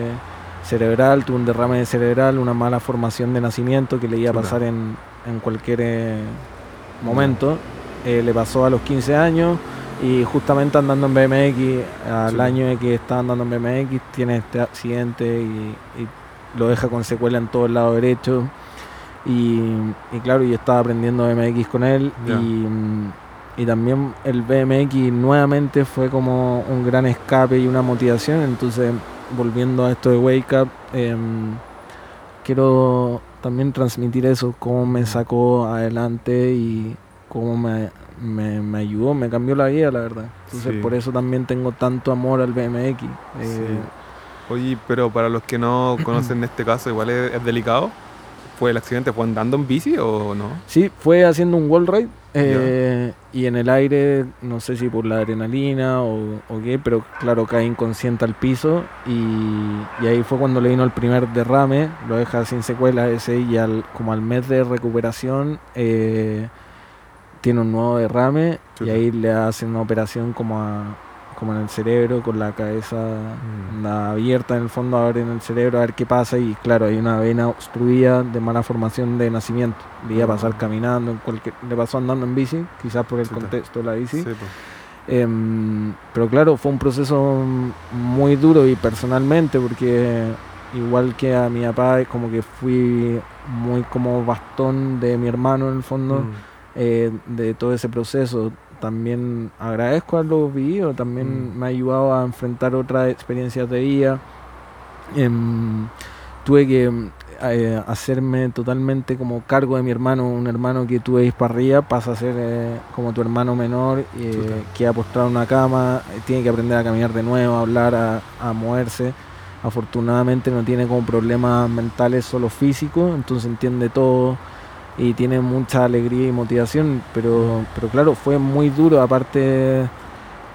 cerebral, tuvo un derrame cerebral, una mala formación de nacimiento que le iba a pasar en, en cualquier eh, momento. Eh, le pasó a los 15 años y justamente andando en BMX, al año de que está andando en BMX, tiene este accidente y, lo deja con secuela en todo el lado derecho. Y, claro, y estaba aprendiendo BMX con él y, y, también el BMX nuevamente fue como un gran escape y una motivación. Entonces, volviendo a esto de Wake Up, em, quiero también transmitir eso, cómo me sacó adelante y cómo me, me, ayudó, me cambió la vida, la verdad. Entonces por eso también tengo tanto amor al BMX. Eh, Oye, pero para los que no conocen este caso, igual es delicado fue el accidente? ¿Fue andando en bici o no? Sí, fue haciendo un wall ride eh, y en el aire, no sé si por la adrenalina o, qué, pero claro, cae inconsciente al piso y, ahí fue cuando le vino el primer derrame, lo deja sin secuelas ese y al, como al mes de recuperación eh, tiene un nuevo derrame y ahí le hacen una operación como a como en el cerebro, con la cabeza mm. abierta en el fondo, abren el cerebro a ver qué pasa y claro, hay una vena obstruida de mala formación de nacimiento. Le iba a pasar mm. caminando, en cualquier, le pasó andando en bici, quizás por el contexto de la bici. Em, pero claro, fue un proceso muy duro y personalmente, porque igual que a mi papá, como que fui muy como bastón de mi hermano en el fondo, mm. eh, de todo ese proceso también agradezco a los vivido, también mm. me ha ayudado a enfrentar otras experiencias de vida. Em, tuve que eh, hacerme totalmente como cargo de mi hermano, un hermano que tuve arriba, pasa a ser eh, como tu hermano menor, eh, que ha postrado en una cama, tiene que aprender a caminar de nuevo, a hablar, a, a moverse. Afortunadamente no tiene como problemas mentales solo físicos, entonces entiende todo y tiene mucha alegría y motivación, pero, pero claro, fue muy duro, aparte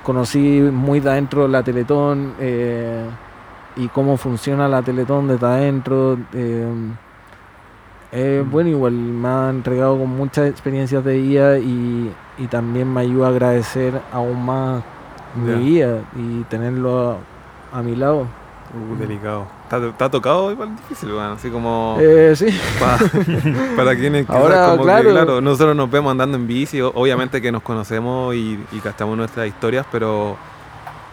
conocí muy de adentro la Teletón eh, y cómo funciona la Teletón desde adentro. Eh, mm. bueno, igual me ha entregado con muchas experiencias de guía y, y también me ayuda a agradecer aún más mi guía y tenerlo a mi lado. Uh, delicado. ¿Está, tocado igual difícil, bueno, así como... Eh, sí. para quienes... Ahora, como claro. Que, claro, nosotros nos vemos andando en bici, obviamente que nos conocemos y, y gastamos nuestras historias, pero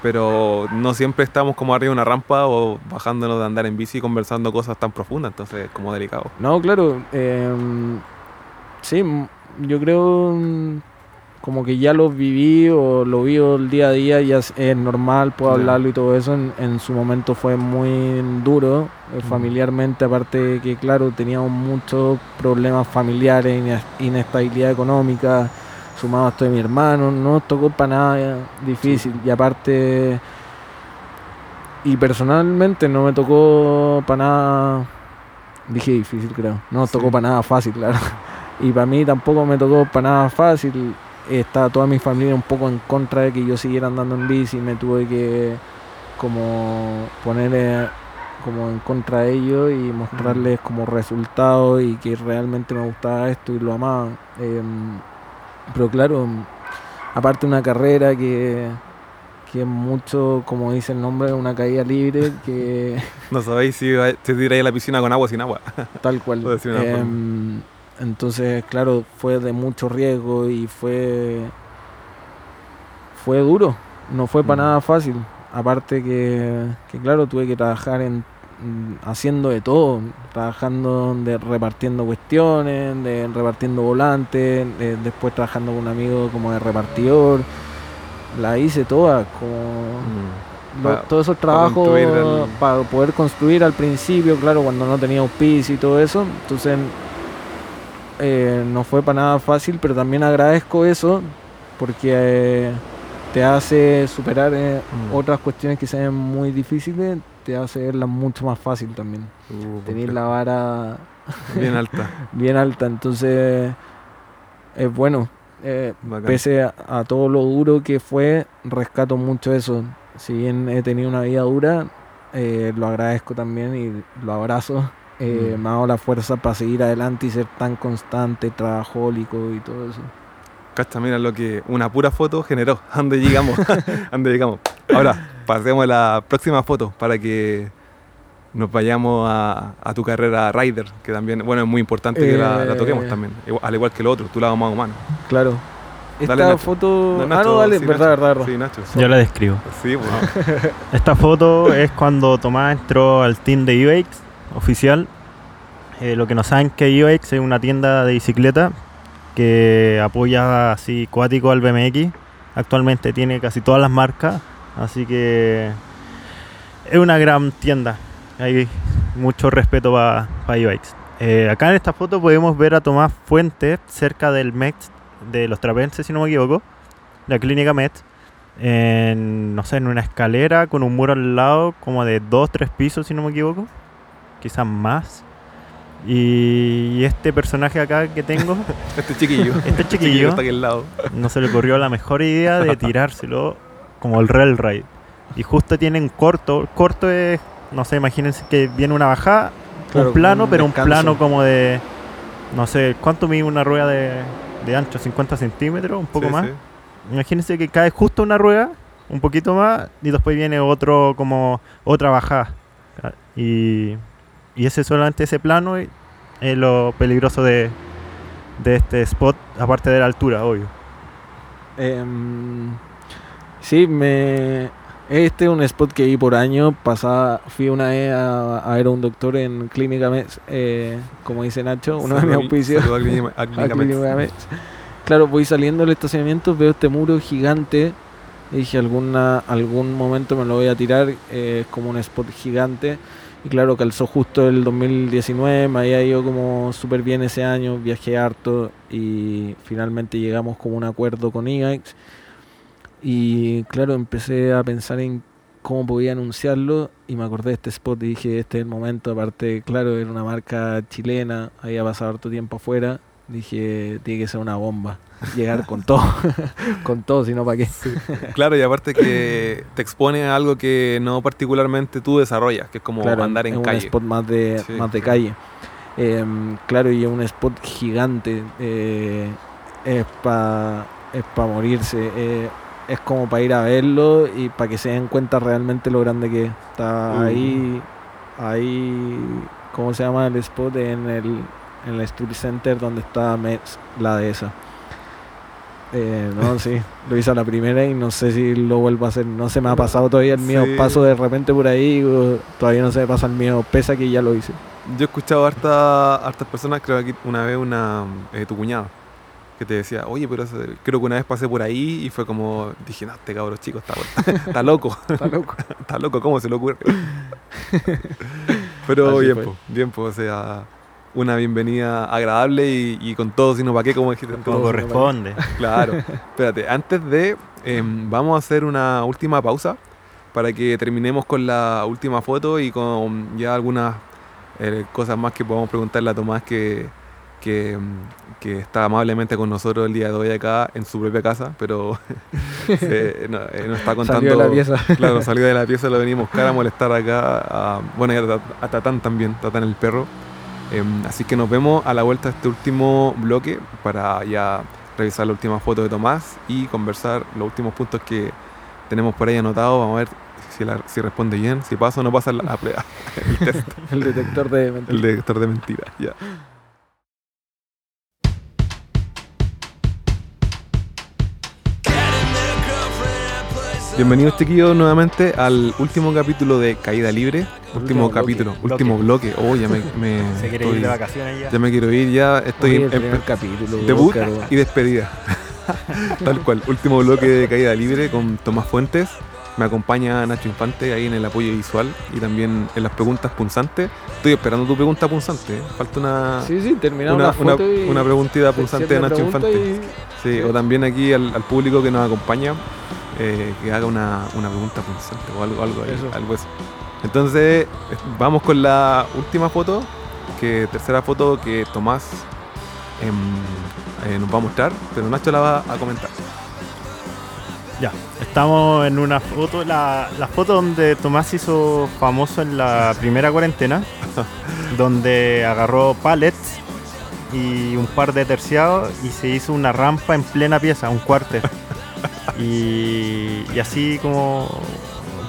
pero no siempre estamos como arriba de una rampa o bajándonos de andar en bici conversando cosas tan profundas, entonces es como delicado. No, claro. Eh, sí, yo creo como que ya lo viví o lo vivo el día a día, ya es, normal, puedo hablarlo y todo eso. En, su momento fue muy duro, eh, familiarmente, aparte que, claro, teníamos muchos problemas familiares, inestabilidad económica, sumado a esto de mi hermano, no nos tocó para nada difícil. Y aparte, y personalmente no me tocó para nada, dije difícil creo, no nos tocó para nada fácil, claro. Y para mí tampoco me tocó para nada fácil estaba toda mi familia un poco en contra de que yo siguiera andando en bici, me tuve que como poner como en contra de ellos y mostrarles como resultados y que realmente me gustaba esto y lo amaba. Em, pero claro, aparte una carrera que, que es mucho, como dice el nombre, una caída libre que... no sabéis si te tiráis a la piscina con agua o sin agua. Tal cual. Entonces, claro, fue de mucho riesgo y fue fue duro, no fue para mm. nada fácil. Aparte que, claro, tuve que trabajar en haciendo de todo, trabajando de repartiendo cuestiones, de repartiendo volantes, después trabajando con un amigo como de repartidor. La hice toda, como todos esos trabajos para poder construir al principio, claro, cuando no tenía auspicio y todo eso. Entonces eh, no fue para nada fácil, pero también agradezco eso porque eh, te hace superar eh, mm. otras cuestiones que se ven muy difíciles, te hace verlas mucho más fácil también. Uh, Tener la vara bien alta. bien alta, entonces es bueno. pese a, todo lo duro que fue, rescato mucho eso. Si bien he tenido una vida dura, lo agradezco también y lo abrazo eh, me ha dado la fuerza para seguir adelante y ser tan constante, trabajólico y todo eso. Cacha, mira lo que una pura foto generó. ¿A dónde llegamos? dónde llegamos? Ahora, pasemos a la próxima foto para que nos vayamos a, tu carrera Rider, que también, bueno, es muy importante que la, toquemos eh. también, al igual que el otro, tu lado más humano. Claro. Esta foto. ah, no, dale, verdad, verdad, verdad. Sí, Nacho. Yo la describo. Sí, bueno. Esta foto es cuando Tomás entró al team de UX oficial. Eh, lo que no saben que UX es una tienda de bicicleta que apoya así cuático al BMX. Actualmente tiene casi todas las marcas, así que es una gran tienda. Hay mucho respeto para UX. Eh, acá en esta foto podemos ver a Tomás Fuentes cerca del MET de los Trapenses, si no me equivoco, la clínica MET, no sé, en una escalera con un muro al lado, como de 2-3 pisos, si no me equivoco quizás más. Y este personaje acá que tengo, este chiquillo, este chiquillo, está aquí al lado. no se le ocurrió la mejor idea de tirárselo como el Rail Ride. Y justo tienen corto, corto es, no sé, imagínense que viene una bajada, un plano, pero un plano como de, no sé, ¿cuánto mide una rueda de, de ancho? ¿50 centímetros? ¿Un poco más? Imagínense que cae justo una rueda, un poquito más, y después viene otro, como otra bajada. Y y ese solamente ese plano es lo peligroso de, este spot, aparte de la altura, obvio. Em, sí, me este es un spot que vi por año. Pasada, fui una vez a, ver a un doctor en Clínica Mes, eh, como dice Nacho, uno de mis auspicios. Claro, voy saliendo del estacionamiento, veo este muro gigante. Y dije, alguna, algún momento me lo voy a tirar. Eh, es como un spot gigante. Y claro, calzó justo el 2019, me había ido como súper bien ese año, viajé harto y finalmente llegamos como un acuerdo con IGAX. Y claro, empecé a pensar en cómo podía anunciarlo y me acordé de este spot y dije, este es el momento, aparte, claro, era una marca chilena, había pasado harto tiempo afuera, dije, tiene que ser una bomba llegar con todo, con todo, si no, ¿para qué? Claro, y aparte que te expone a algo que no particularmente tú desarrollas, que es como andar en calle. un spot más de, más de calle. Em, claro, y un spot gigante, eh, es para es pa morirse, eh, es como para ir a verlo y para que se den cuenta realmente lo grande que está uh. ahí, ahí, ¿cómo se llama el spot? En el, en el Studio Center donde está la de esa. Eh, no, sí, lo hice a la primera y no sé si lo vuelvo a hacer. No se me ha pasado todavía el mío. Paso de repente por ahí, todavía no se me pasa el mío. Pesa que ya lo hice. Yo he escuchado harta, hartas personas, creo que una vez una eh, tu cuñado, que te decía, oye, pero creo que una vez pasé por ahí y fue como, dije, no, este cabrón chico está, está loco. está loco. está loco, ¿cómo se le ocurre? pero bien, bien, pues, o sea una bienvenida agradable y, con todo, sino para qué, como dijiste. Como corresponde. Claro. Espérate, antes de, em, vamos a hacer una última pausa para que terminemos con la última foto y con ya algunas eh, cosas más que podamos preguntarle a Tomás que, que, que, está amablemente con nosotros el día de hoy acá en su propia casa, pero no, eh, nos está contando. Salió de la pieza. Claro, salió de la pieza, lo venimos cara a molestar acá. A, bueno, y a, a Tatán también, Tatán el perro. Em, así que nos vemos a la vuelta de este último bloque para ya revisar la última foto de Tomás y conversar los últimos puntos que tenemos por ahí anotados. Vamos a ver si, si responde bien. Si pasa o no pasa la, el, el detector de mentiras. El detector de mentiras, ya. Bienvenidos chiquillos nuevamente al último capítulo de Caída Libre. Último, capítulo, último bloque. Oh, ya me, Se quiere ir de vacaciones ya. Ya me quiero ir, ya estoy en el capítulo. Debut y despedida. Tal cual. Último bloque de Caída Libre con Tomás Fuentes. me acompaña Nacho Infante ahí en el apoyo visual y también en las preguntas punzantes. Estoy esperando tu pregunta punzante. ¿eh? Falta una, sí, sí, una, una, una, preguntita punzante de Nacho Infante. Sí, o también aquí al, público que nos acompaña, eh, que haga una, pregunta punzante o algo, algo, eso. algo eso. Entonces, vamos con la última foto, que tercera foto que Tomás em, eh, nos va a mostrar, pero Nacho la va a comentar. Ya, estamos en una foto, la, foto donde Tomás hizo famoso en la primera cuarentena, donde agarró pallets y un par de terciados y se hizo una rampa en plena pieza, un cuarter. y, así como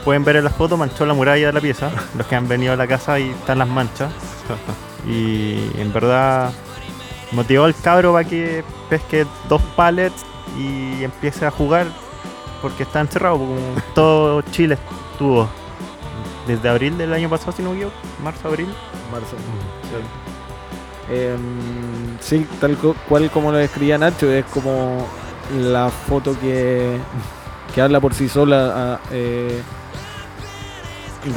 pueden ver en la foto, manchó la muralla de la pieza. Los que han venido a la casa y están las manchas. Y en verdad motivó al cabro para que pesque dos pallets y empiece a jugar porque está encerrado, como todo Chile estuvo desde abril del año pasado, si no me marzo, abril. Marzo. sí, em, tal cual como lo describía Nacho, es como la foto que, que habla por sí sola. Eh,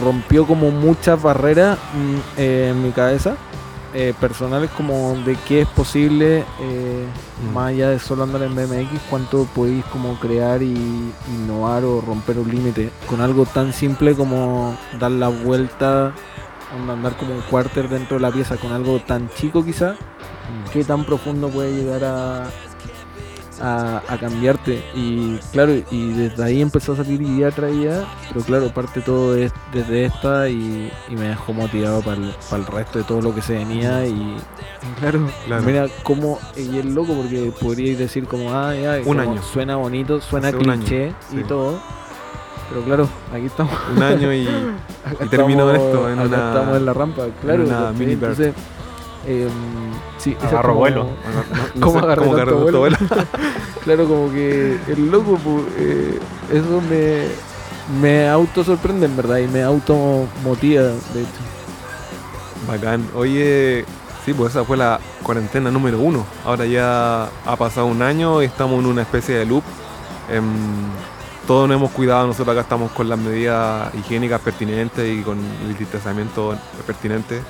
rompió como muchas barreras mm, en mi cabeza eh, personales como de qué es posible eh, mm. más allá de solo andar en BMX, cuánto podéis como crear y innovar o romper un límite con algo tan simple como dar la vuelta, andar como un quarter dentro de la pieza con algo tan chico quizá, mm. qué tan profundo puede llegar a, a, cambiarte. Y claro, y desde ahí empezó a salir idea traía, pero claro, parte todo desde esta y, me dejó motivado para el, resto de todo lo que se venía. Y, claro, mira cómo, y es loco porque podríais decir como, ah, ya, un año. suena bonito, suena cliché y todo. Pero claro, aquí estamos. Un año y, y terminó esto en una, estamos en la rampa, claro. una mini entonces, eh, sí, agarro vuelo. ¿Cómo agarró vuelo? claro, como que el loco, eh, eso me, me auto sorprende en verdad y me auto motiva, de hecho. Bacán. Oye, sí, pues esa fue la cuarentena número uno. Ahora ya ha pasado un año y estamos en una especie de loop. Em, todos nos hemos cuidado, nosotros acá estamos con las medidas higiénicas pertinentes y con el distanciamiento pertinente.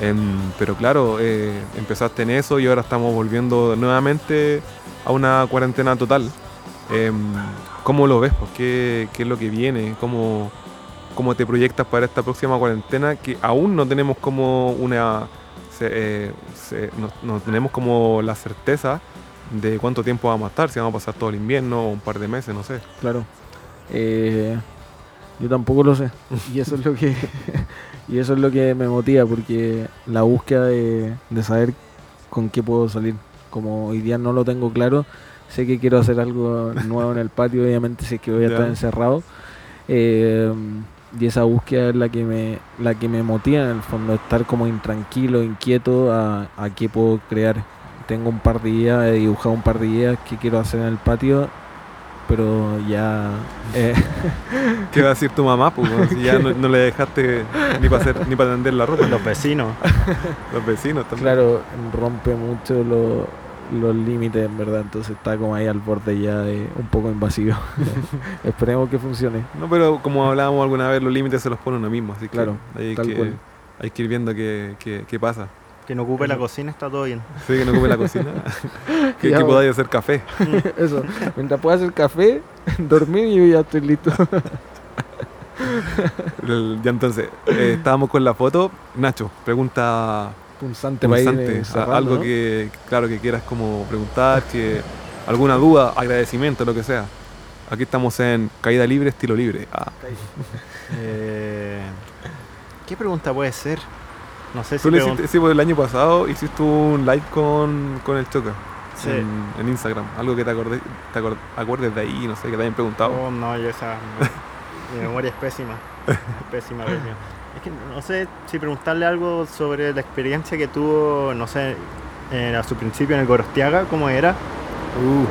Em, pero claro, eh, empezaste en eso y ahora estamos volviendo nuevamente a una cuarentena total. Em, ¿Cómo lo ves? Pues, ¿Qué, es lo que viene? ¿Cómo, ¿Cómo te proyectas para esta próxima cuarentena? Que aún no tenemos como una... Eh, no, tenemos como la certeza de cuánto tiempo vamos a estar, si vamos a pasar todo el invierno o un par de meses, no sé. Claro. Yo tampoco lo sé. Y eso es lo que y eso es lo que me motiva porque la búsqueda de, saber con qué puedo salir. Como hoy día no lo tengo claro, sé que quiero hacer algo nuevo en el patio, obviamente sé que voy a estar encerrado. Eh, y esa búsqueda es la que me la que me motiva en el fondo, estar como intranquilo, inquieto a, a qué puedo crear. Tengo un par de ideas, he dibujado un par de ideas que quiero hacer en el patio pero ya... Eh. ¿Qué va a decir tu mamá? Pues, si ya no, le dejaste ni para hacer, ni para tender la ropa. Los vecinos. Los vecinos también. Claro, rompe mucho los límites, en verdad. Entonces está como ahí al borde ya de un poco invasivo. Esperemos que funcione. No, pero como hablábamos alguna vez, los límites se los pone uno mismo. Así claro, hay, que, hay que ir viendo qué, qué, qué pasa. Que no ocupe la cocina está todo bien. Sí, que no ocupe la cocina. que, que podáis hacer café. Eso. Mientras pueda hacer café, dormir y yo ya estoy listo. ya entonces, eh, estábamos con la foto. Nacho, pregunta punzante, punzante algo que, claro, que quieras como preguntar, que alguna duda, agradecimiento, lo que sea. Aquí estamos en caída libre, estilo libre. Ah. Eh, ¿Qué pregunta puede ser? No sé si. sí, pues el año pasado hiciste un live con, con el Choca. En, Instagram. Algo que te, acordes, te acuerdes de ahí, no sé, que te hayan preguntado. Oh, no, yo esa. mi memoria es pésima. Es pésima, Es que no sé si preguntarle algo sobre la experiencia que tuvo, no sé, a su principio en el Gorostiaga, cómo era. Uh.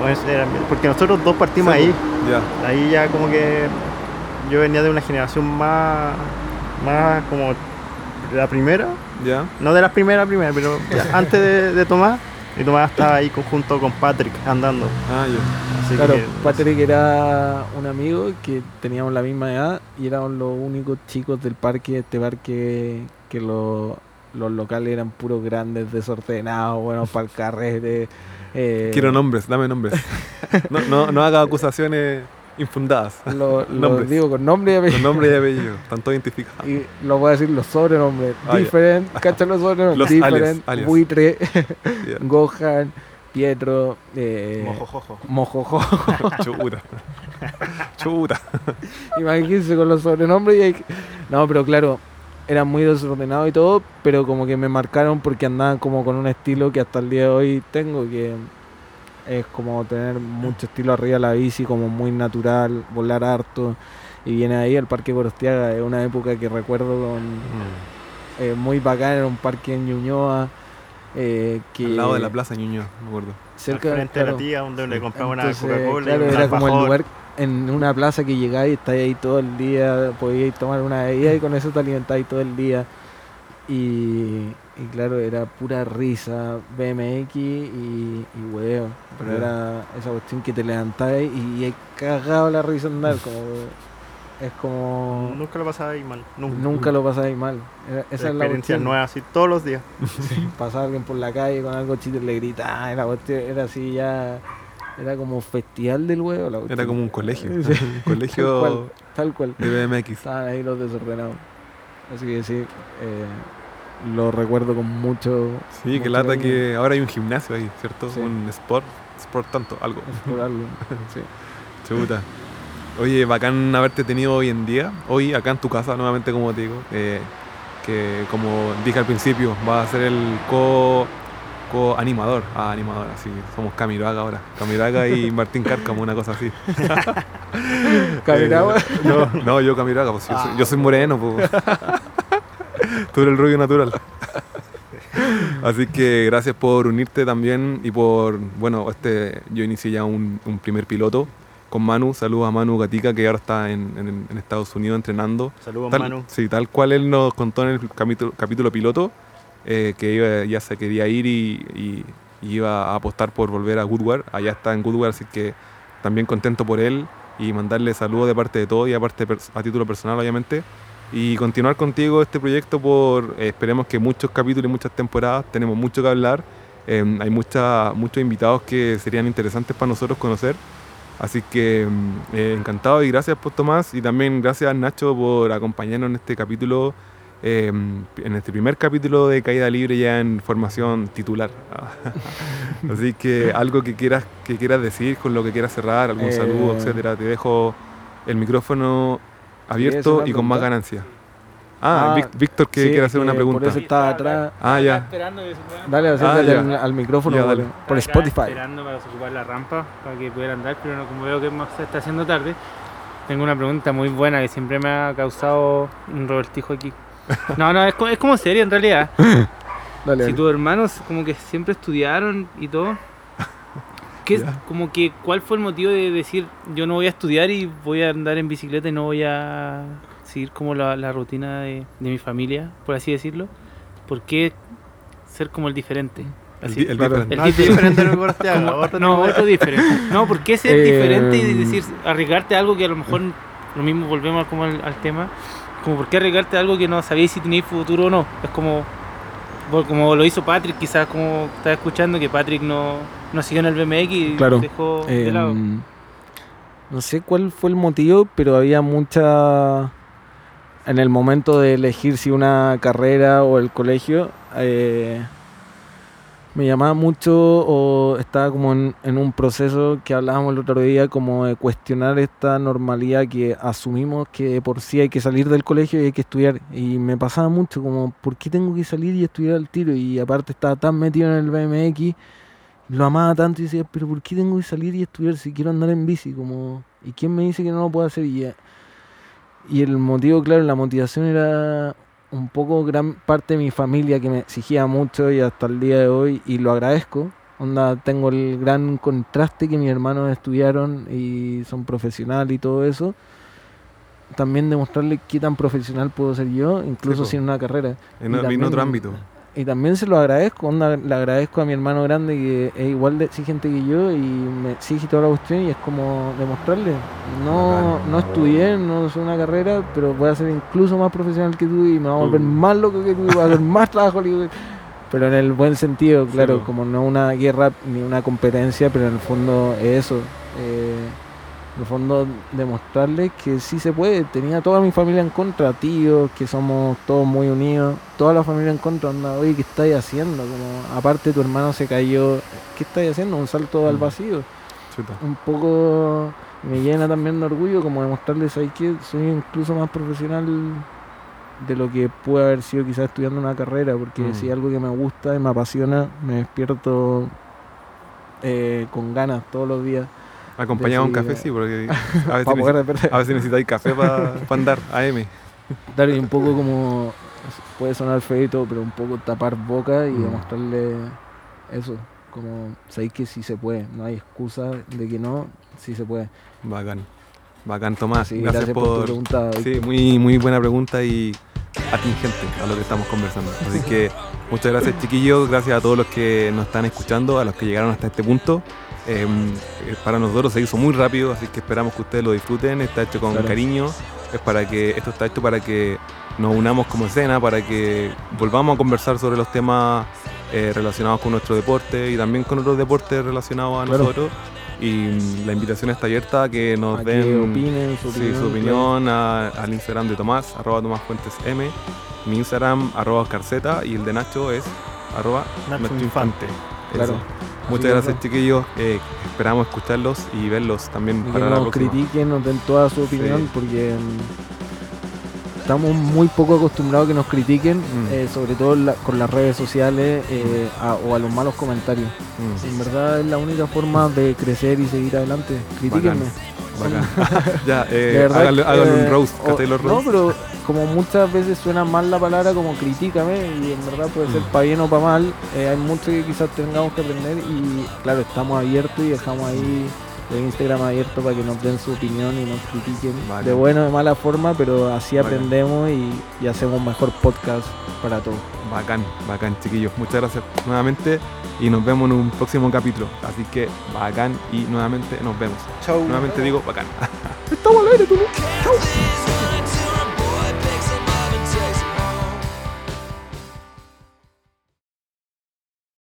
porque nosotros dos partimos ahí. Ya. Ahí ya como que yo venía de una generación más, más como la primera ya. No de la primera primera, pero antes de, tomar, Y Tomás estaba ahí junto con Patrick andando. Ah, yo. claro, Patrick era un amigo que teníamos la misma edad y éramos los únicos chicos del parque, este parque que los locales eran puros grandes, desordenados, buenos para el carrete. Eh. Quiero nombres, dame nombres. no, no, no haga acusaciones infundadas. Lo, digo con nombre y apellido. Con nombre y apellido, están todos identificados. Y lo voy a decir los sobrenombres. Ah, different, ¿cachan los sobrenombres? different, Buitre, Gohan, Pietro, eh, Mojojojo. Mojojojo. Chuta. Chuta. Imagínense con los sobrenombres y hay No, pero claro, eran muy desordenados y todo, pero como que me marcaron porque andaban como con un estilo que hasta el día de hoy tengo, que es como tener mucho estilo arriba de la bici, como muy natural, volar harto. Y viene ahí el Parque Corostiaga, es una época que recuerdo con, mm. eh, muy bacán, era un parque en Ñuñoa. Eh, que Al lado de la plaza Ñuñoa, me acuerdo. Cerca frente de la tía, donde le compraba una Coca-Cola. Claro, era como el lugar en una plaza que llegáis y estáis ahí todo el día, podíais tomar una bebida y con eso te alimentáis todo el día. Y, y claro, era pura risa, BMX y, y huevo. Pero era esa cuestión que te levantáis y, he cagado la risa andar. Como, es como. Nunca lo pasáis mal. Nunca, nunca lo pasáis mal. esa es la experiencia nueva, así todos los días. pasaba alguien por la calle con algo chiste le gritaba. Era, era así ya. Era como festival del huevo. La era como un colegio. un colegio. Tal cual, De BMX. Estaban ahí los desordenados. Así que sí. Eh, lo recuerdo con mucho. Sí, que lata que ahora hay un gimnasio ahí, ¿cierto? Un sport, sport tanto, algo. Por algo, sí. Chuta. Oye, bacán haberte tenido hoy en día, hoy acá en tu casa, nuevamente como te digo, eh, que como dije al principio, va a ser el co, co animador, ah, animador, así, somos Camiroaga ahora, Camiroaga y Martín Cárcamo, una cosa así. ¿Camiroaga? Eh, no, no, yo Camiroaga, pues, yo, soy, yo soy moreno, pues. Tú eres el rubio natural. Así que gracias por unirte también y por, bueno, este, yo inicié ya un, primer piloto con Manu. Saludos a Manu Gatica que ahora está en, Estados Unidos entrenando. Saludos a Manu. Sí, tal cual él nos contó en el capítulo, capítulo piloto eh, que ya se quería ir y, iba a apostar por volver a Goodware. Allá está en Goodware, así que también contento por él y mandarle saludos de parte de todo y aparte a título personal obviamente y continuar contigo este proyecto por, eh, esperemos que muchos capítulos y muchas temporadas, tenemos mucho que hablar, em, hay mucha, muchos invitados que serían interesantes para nosotros conocer, así que em, eh, encantado y gracias por Tomás y también gracias Nacho por acompañarnos en este capítulo, em, en este primer capítulo de Caída Libre ya en formación titular. así que algo que quieras, que quieras decir, con lo que quieras cerrar, algún saludo, eh, etcétera, te dejo el micrófono abierto y con más ganancia. Ah, ah Víctor que quiere hacer una pregunta. Por eso está atrás. Ah, ya. Dale, ah, al, micrófono por Spotify. esperando para ocupar la rampa para que pudiera andar, pero no, como veo que se está haciendo tarde, tengo una pregunta muy buena que siempre me ha causado un Robertijo aquí. No, no, es, es como serio en realidad. si tus hermanos como que siempre estudiaron y todo, ¿Qué, como que, ¿Cuál fue el motivo de decir yo no voy a estudiar y voy a andar en bicicleta y no voy a seguir como la, rutina de, mi familia, por así decirlo? ¿Por qué ser como el diferente? el, el, diferente. El diferente no, otro diferente. No, ¿por qué ser diferente y decir, arriesgarte a algo que a lo mejor lo mismo volvemos como al, tema? Como, ¿por qué arriesgarte a algo que no sabíais si tenéis futuro o no? Es como, como lo hizo Patrick, quizás como estás escuchando, que Patrick no no siguió en el BMX y dejó de lado. Em, no sé cuál fue el motivo, pero había mucha. En el momento de elegir si una carrera o el colegio, eh, me llamaba mucho o estaba como en, un proceso que hablábamos el otro día, como de cuestionar esta normalidad que asumimos que por sí hay que salir del colegio y hay que estudiar. Y me pasaba mucho, como, ¿por qué tengo que salir y estudiar al tiro? Y aparte estaba tan metido en el BMX lo amaba tanto y decía, pero ¿por qué tengo que salir y estudiar si quiero andar en bici? Como, ¿Y quién me dice que no lo puedo hacer? Y, y el motivo, claro, la motivación era un poco gran parte de mi familia que me exigía mucho y hasta el día de hoy, y lo agradezco. Onda, tengo el gran contraste que mis hermanos estudiaron y son profesionales y todo eso. También demostrarle qué tan profesional puedo ser yo, incluso sin una carrera. En, otro ámbito y también se lo agradezco, le agradezco a mi hermano grande que es igual de exigente que yo y me exige toda la cuestión y es como demostrarle. No, no estudié, no soy una carrera, pero voy a ser incluso más profesional que tú y me voy a volver más loco que tú y voy a hacer más trabajo que Pero en el buen sentido, claro, como no una guerra ni una competencia, pero en el fondo es eso. Eh, en el fondo demostrarles que sí se puede. Tenía toda mi familia en contra, tíos, que somos todos muy unidos, toda la familia en contra, anda, oye, ¿qué estáis haciendo? Como, aparte tu hermano se cayó, ¿qué estáis haciendo? Un salto al mm. vacío. Un poco me llena también de orgullo como demostrarles ahí que soy incluso más profesional de lo que puede haber sido quizás estudiando una carrera, porque mm. si algo que me gusta y me apasiona, me despierto eh, con ganas todos los días Acompañado de un café, sí, porque a veces, necesitáis café para andar AM. Dar un poco como, puede sonar feito, pero un poco tapar boca y mm. demostrarle eso, como sabéis que sí se puede, no hay excusa de que no, sí se puede. Bacán, bacán Tomás, gracias, por, tu pregunta. Sí, muy, muy buena pregunta y atingente a lo que estamos conversando. Así que muchas gracias chiquillos, gracias a todos los que nos están escuchando, a los que llegaron hasta este punto. Em, eh, para nosotros se hizo muy rápido, así que esperamos que ustedes lo disfruten. Está hecho con cariño. Es para que esto está hecho para que nos unamos como escena, para que volvamos a conversar sobre los temas eh, relacionados con nuestro deporte y también con otros deportes relacionados a nosotros. Y la invitación está abierta a que nos den su opinión, al Instagram de Tomás, arroba Tomás Fuentes M, mi Instagram, arroba Oscar y el de Nacho es arroba Nacho Infante. Claro. Muchas gracias, chiquillos. Eh, esperamos escucharlos y verlos también para la nos critiquen, nos den toda su opinión, porque mm, estamos muy poco acostumbrados a que nos critiquen, mm. eh, sobre todo con las redes sociales eh, o a los malos comentarios. Mm. En verdad es la única forma de crecer y seguir adelante. Critíquenme. ya, eh, un roast, o, No, pero como muchas veces suena mal la palabra como critícame y en verdad puede ser mm. para bien o para mal, eh, hay mucho que quizás tengamos que aprender y claro, estamos abiertos y dejamos ahí el Instagram abierto para que nos den su opinión y nos critiquen de buena o de mala forma, pero así aprendemos y, y, hacemos un mejor podcast para todos. Bacán, bacán chiquillos. Muchas gracias nuevamente y nos vemos en un próximo capítulo. Así que bacán y nuevamente nos vemos. Chau. Nuevamente digo bacán. Estamos al aire, tú.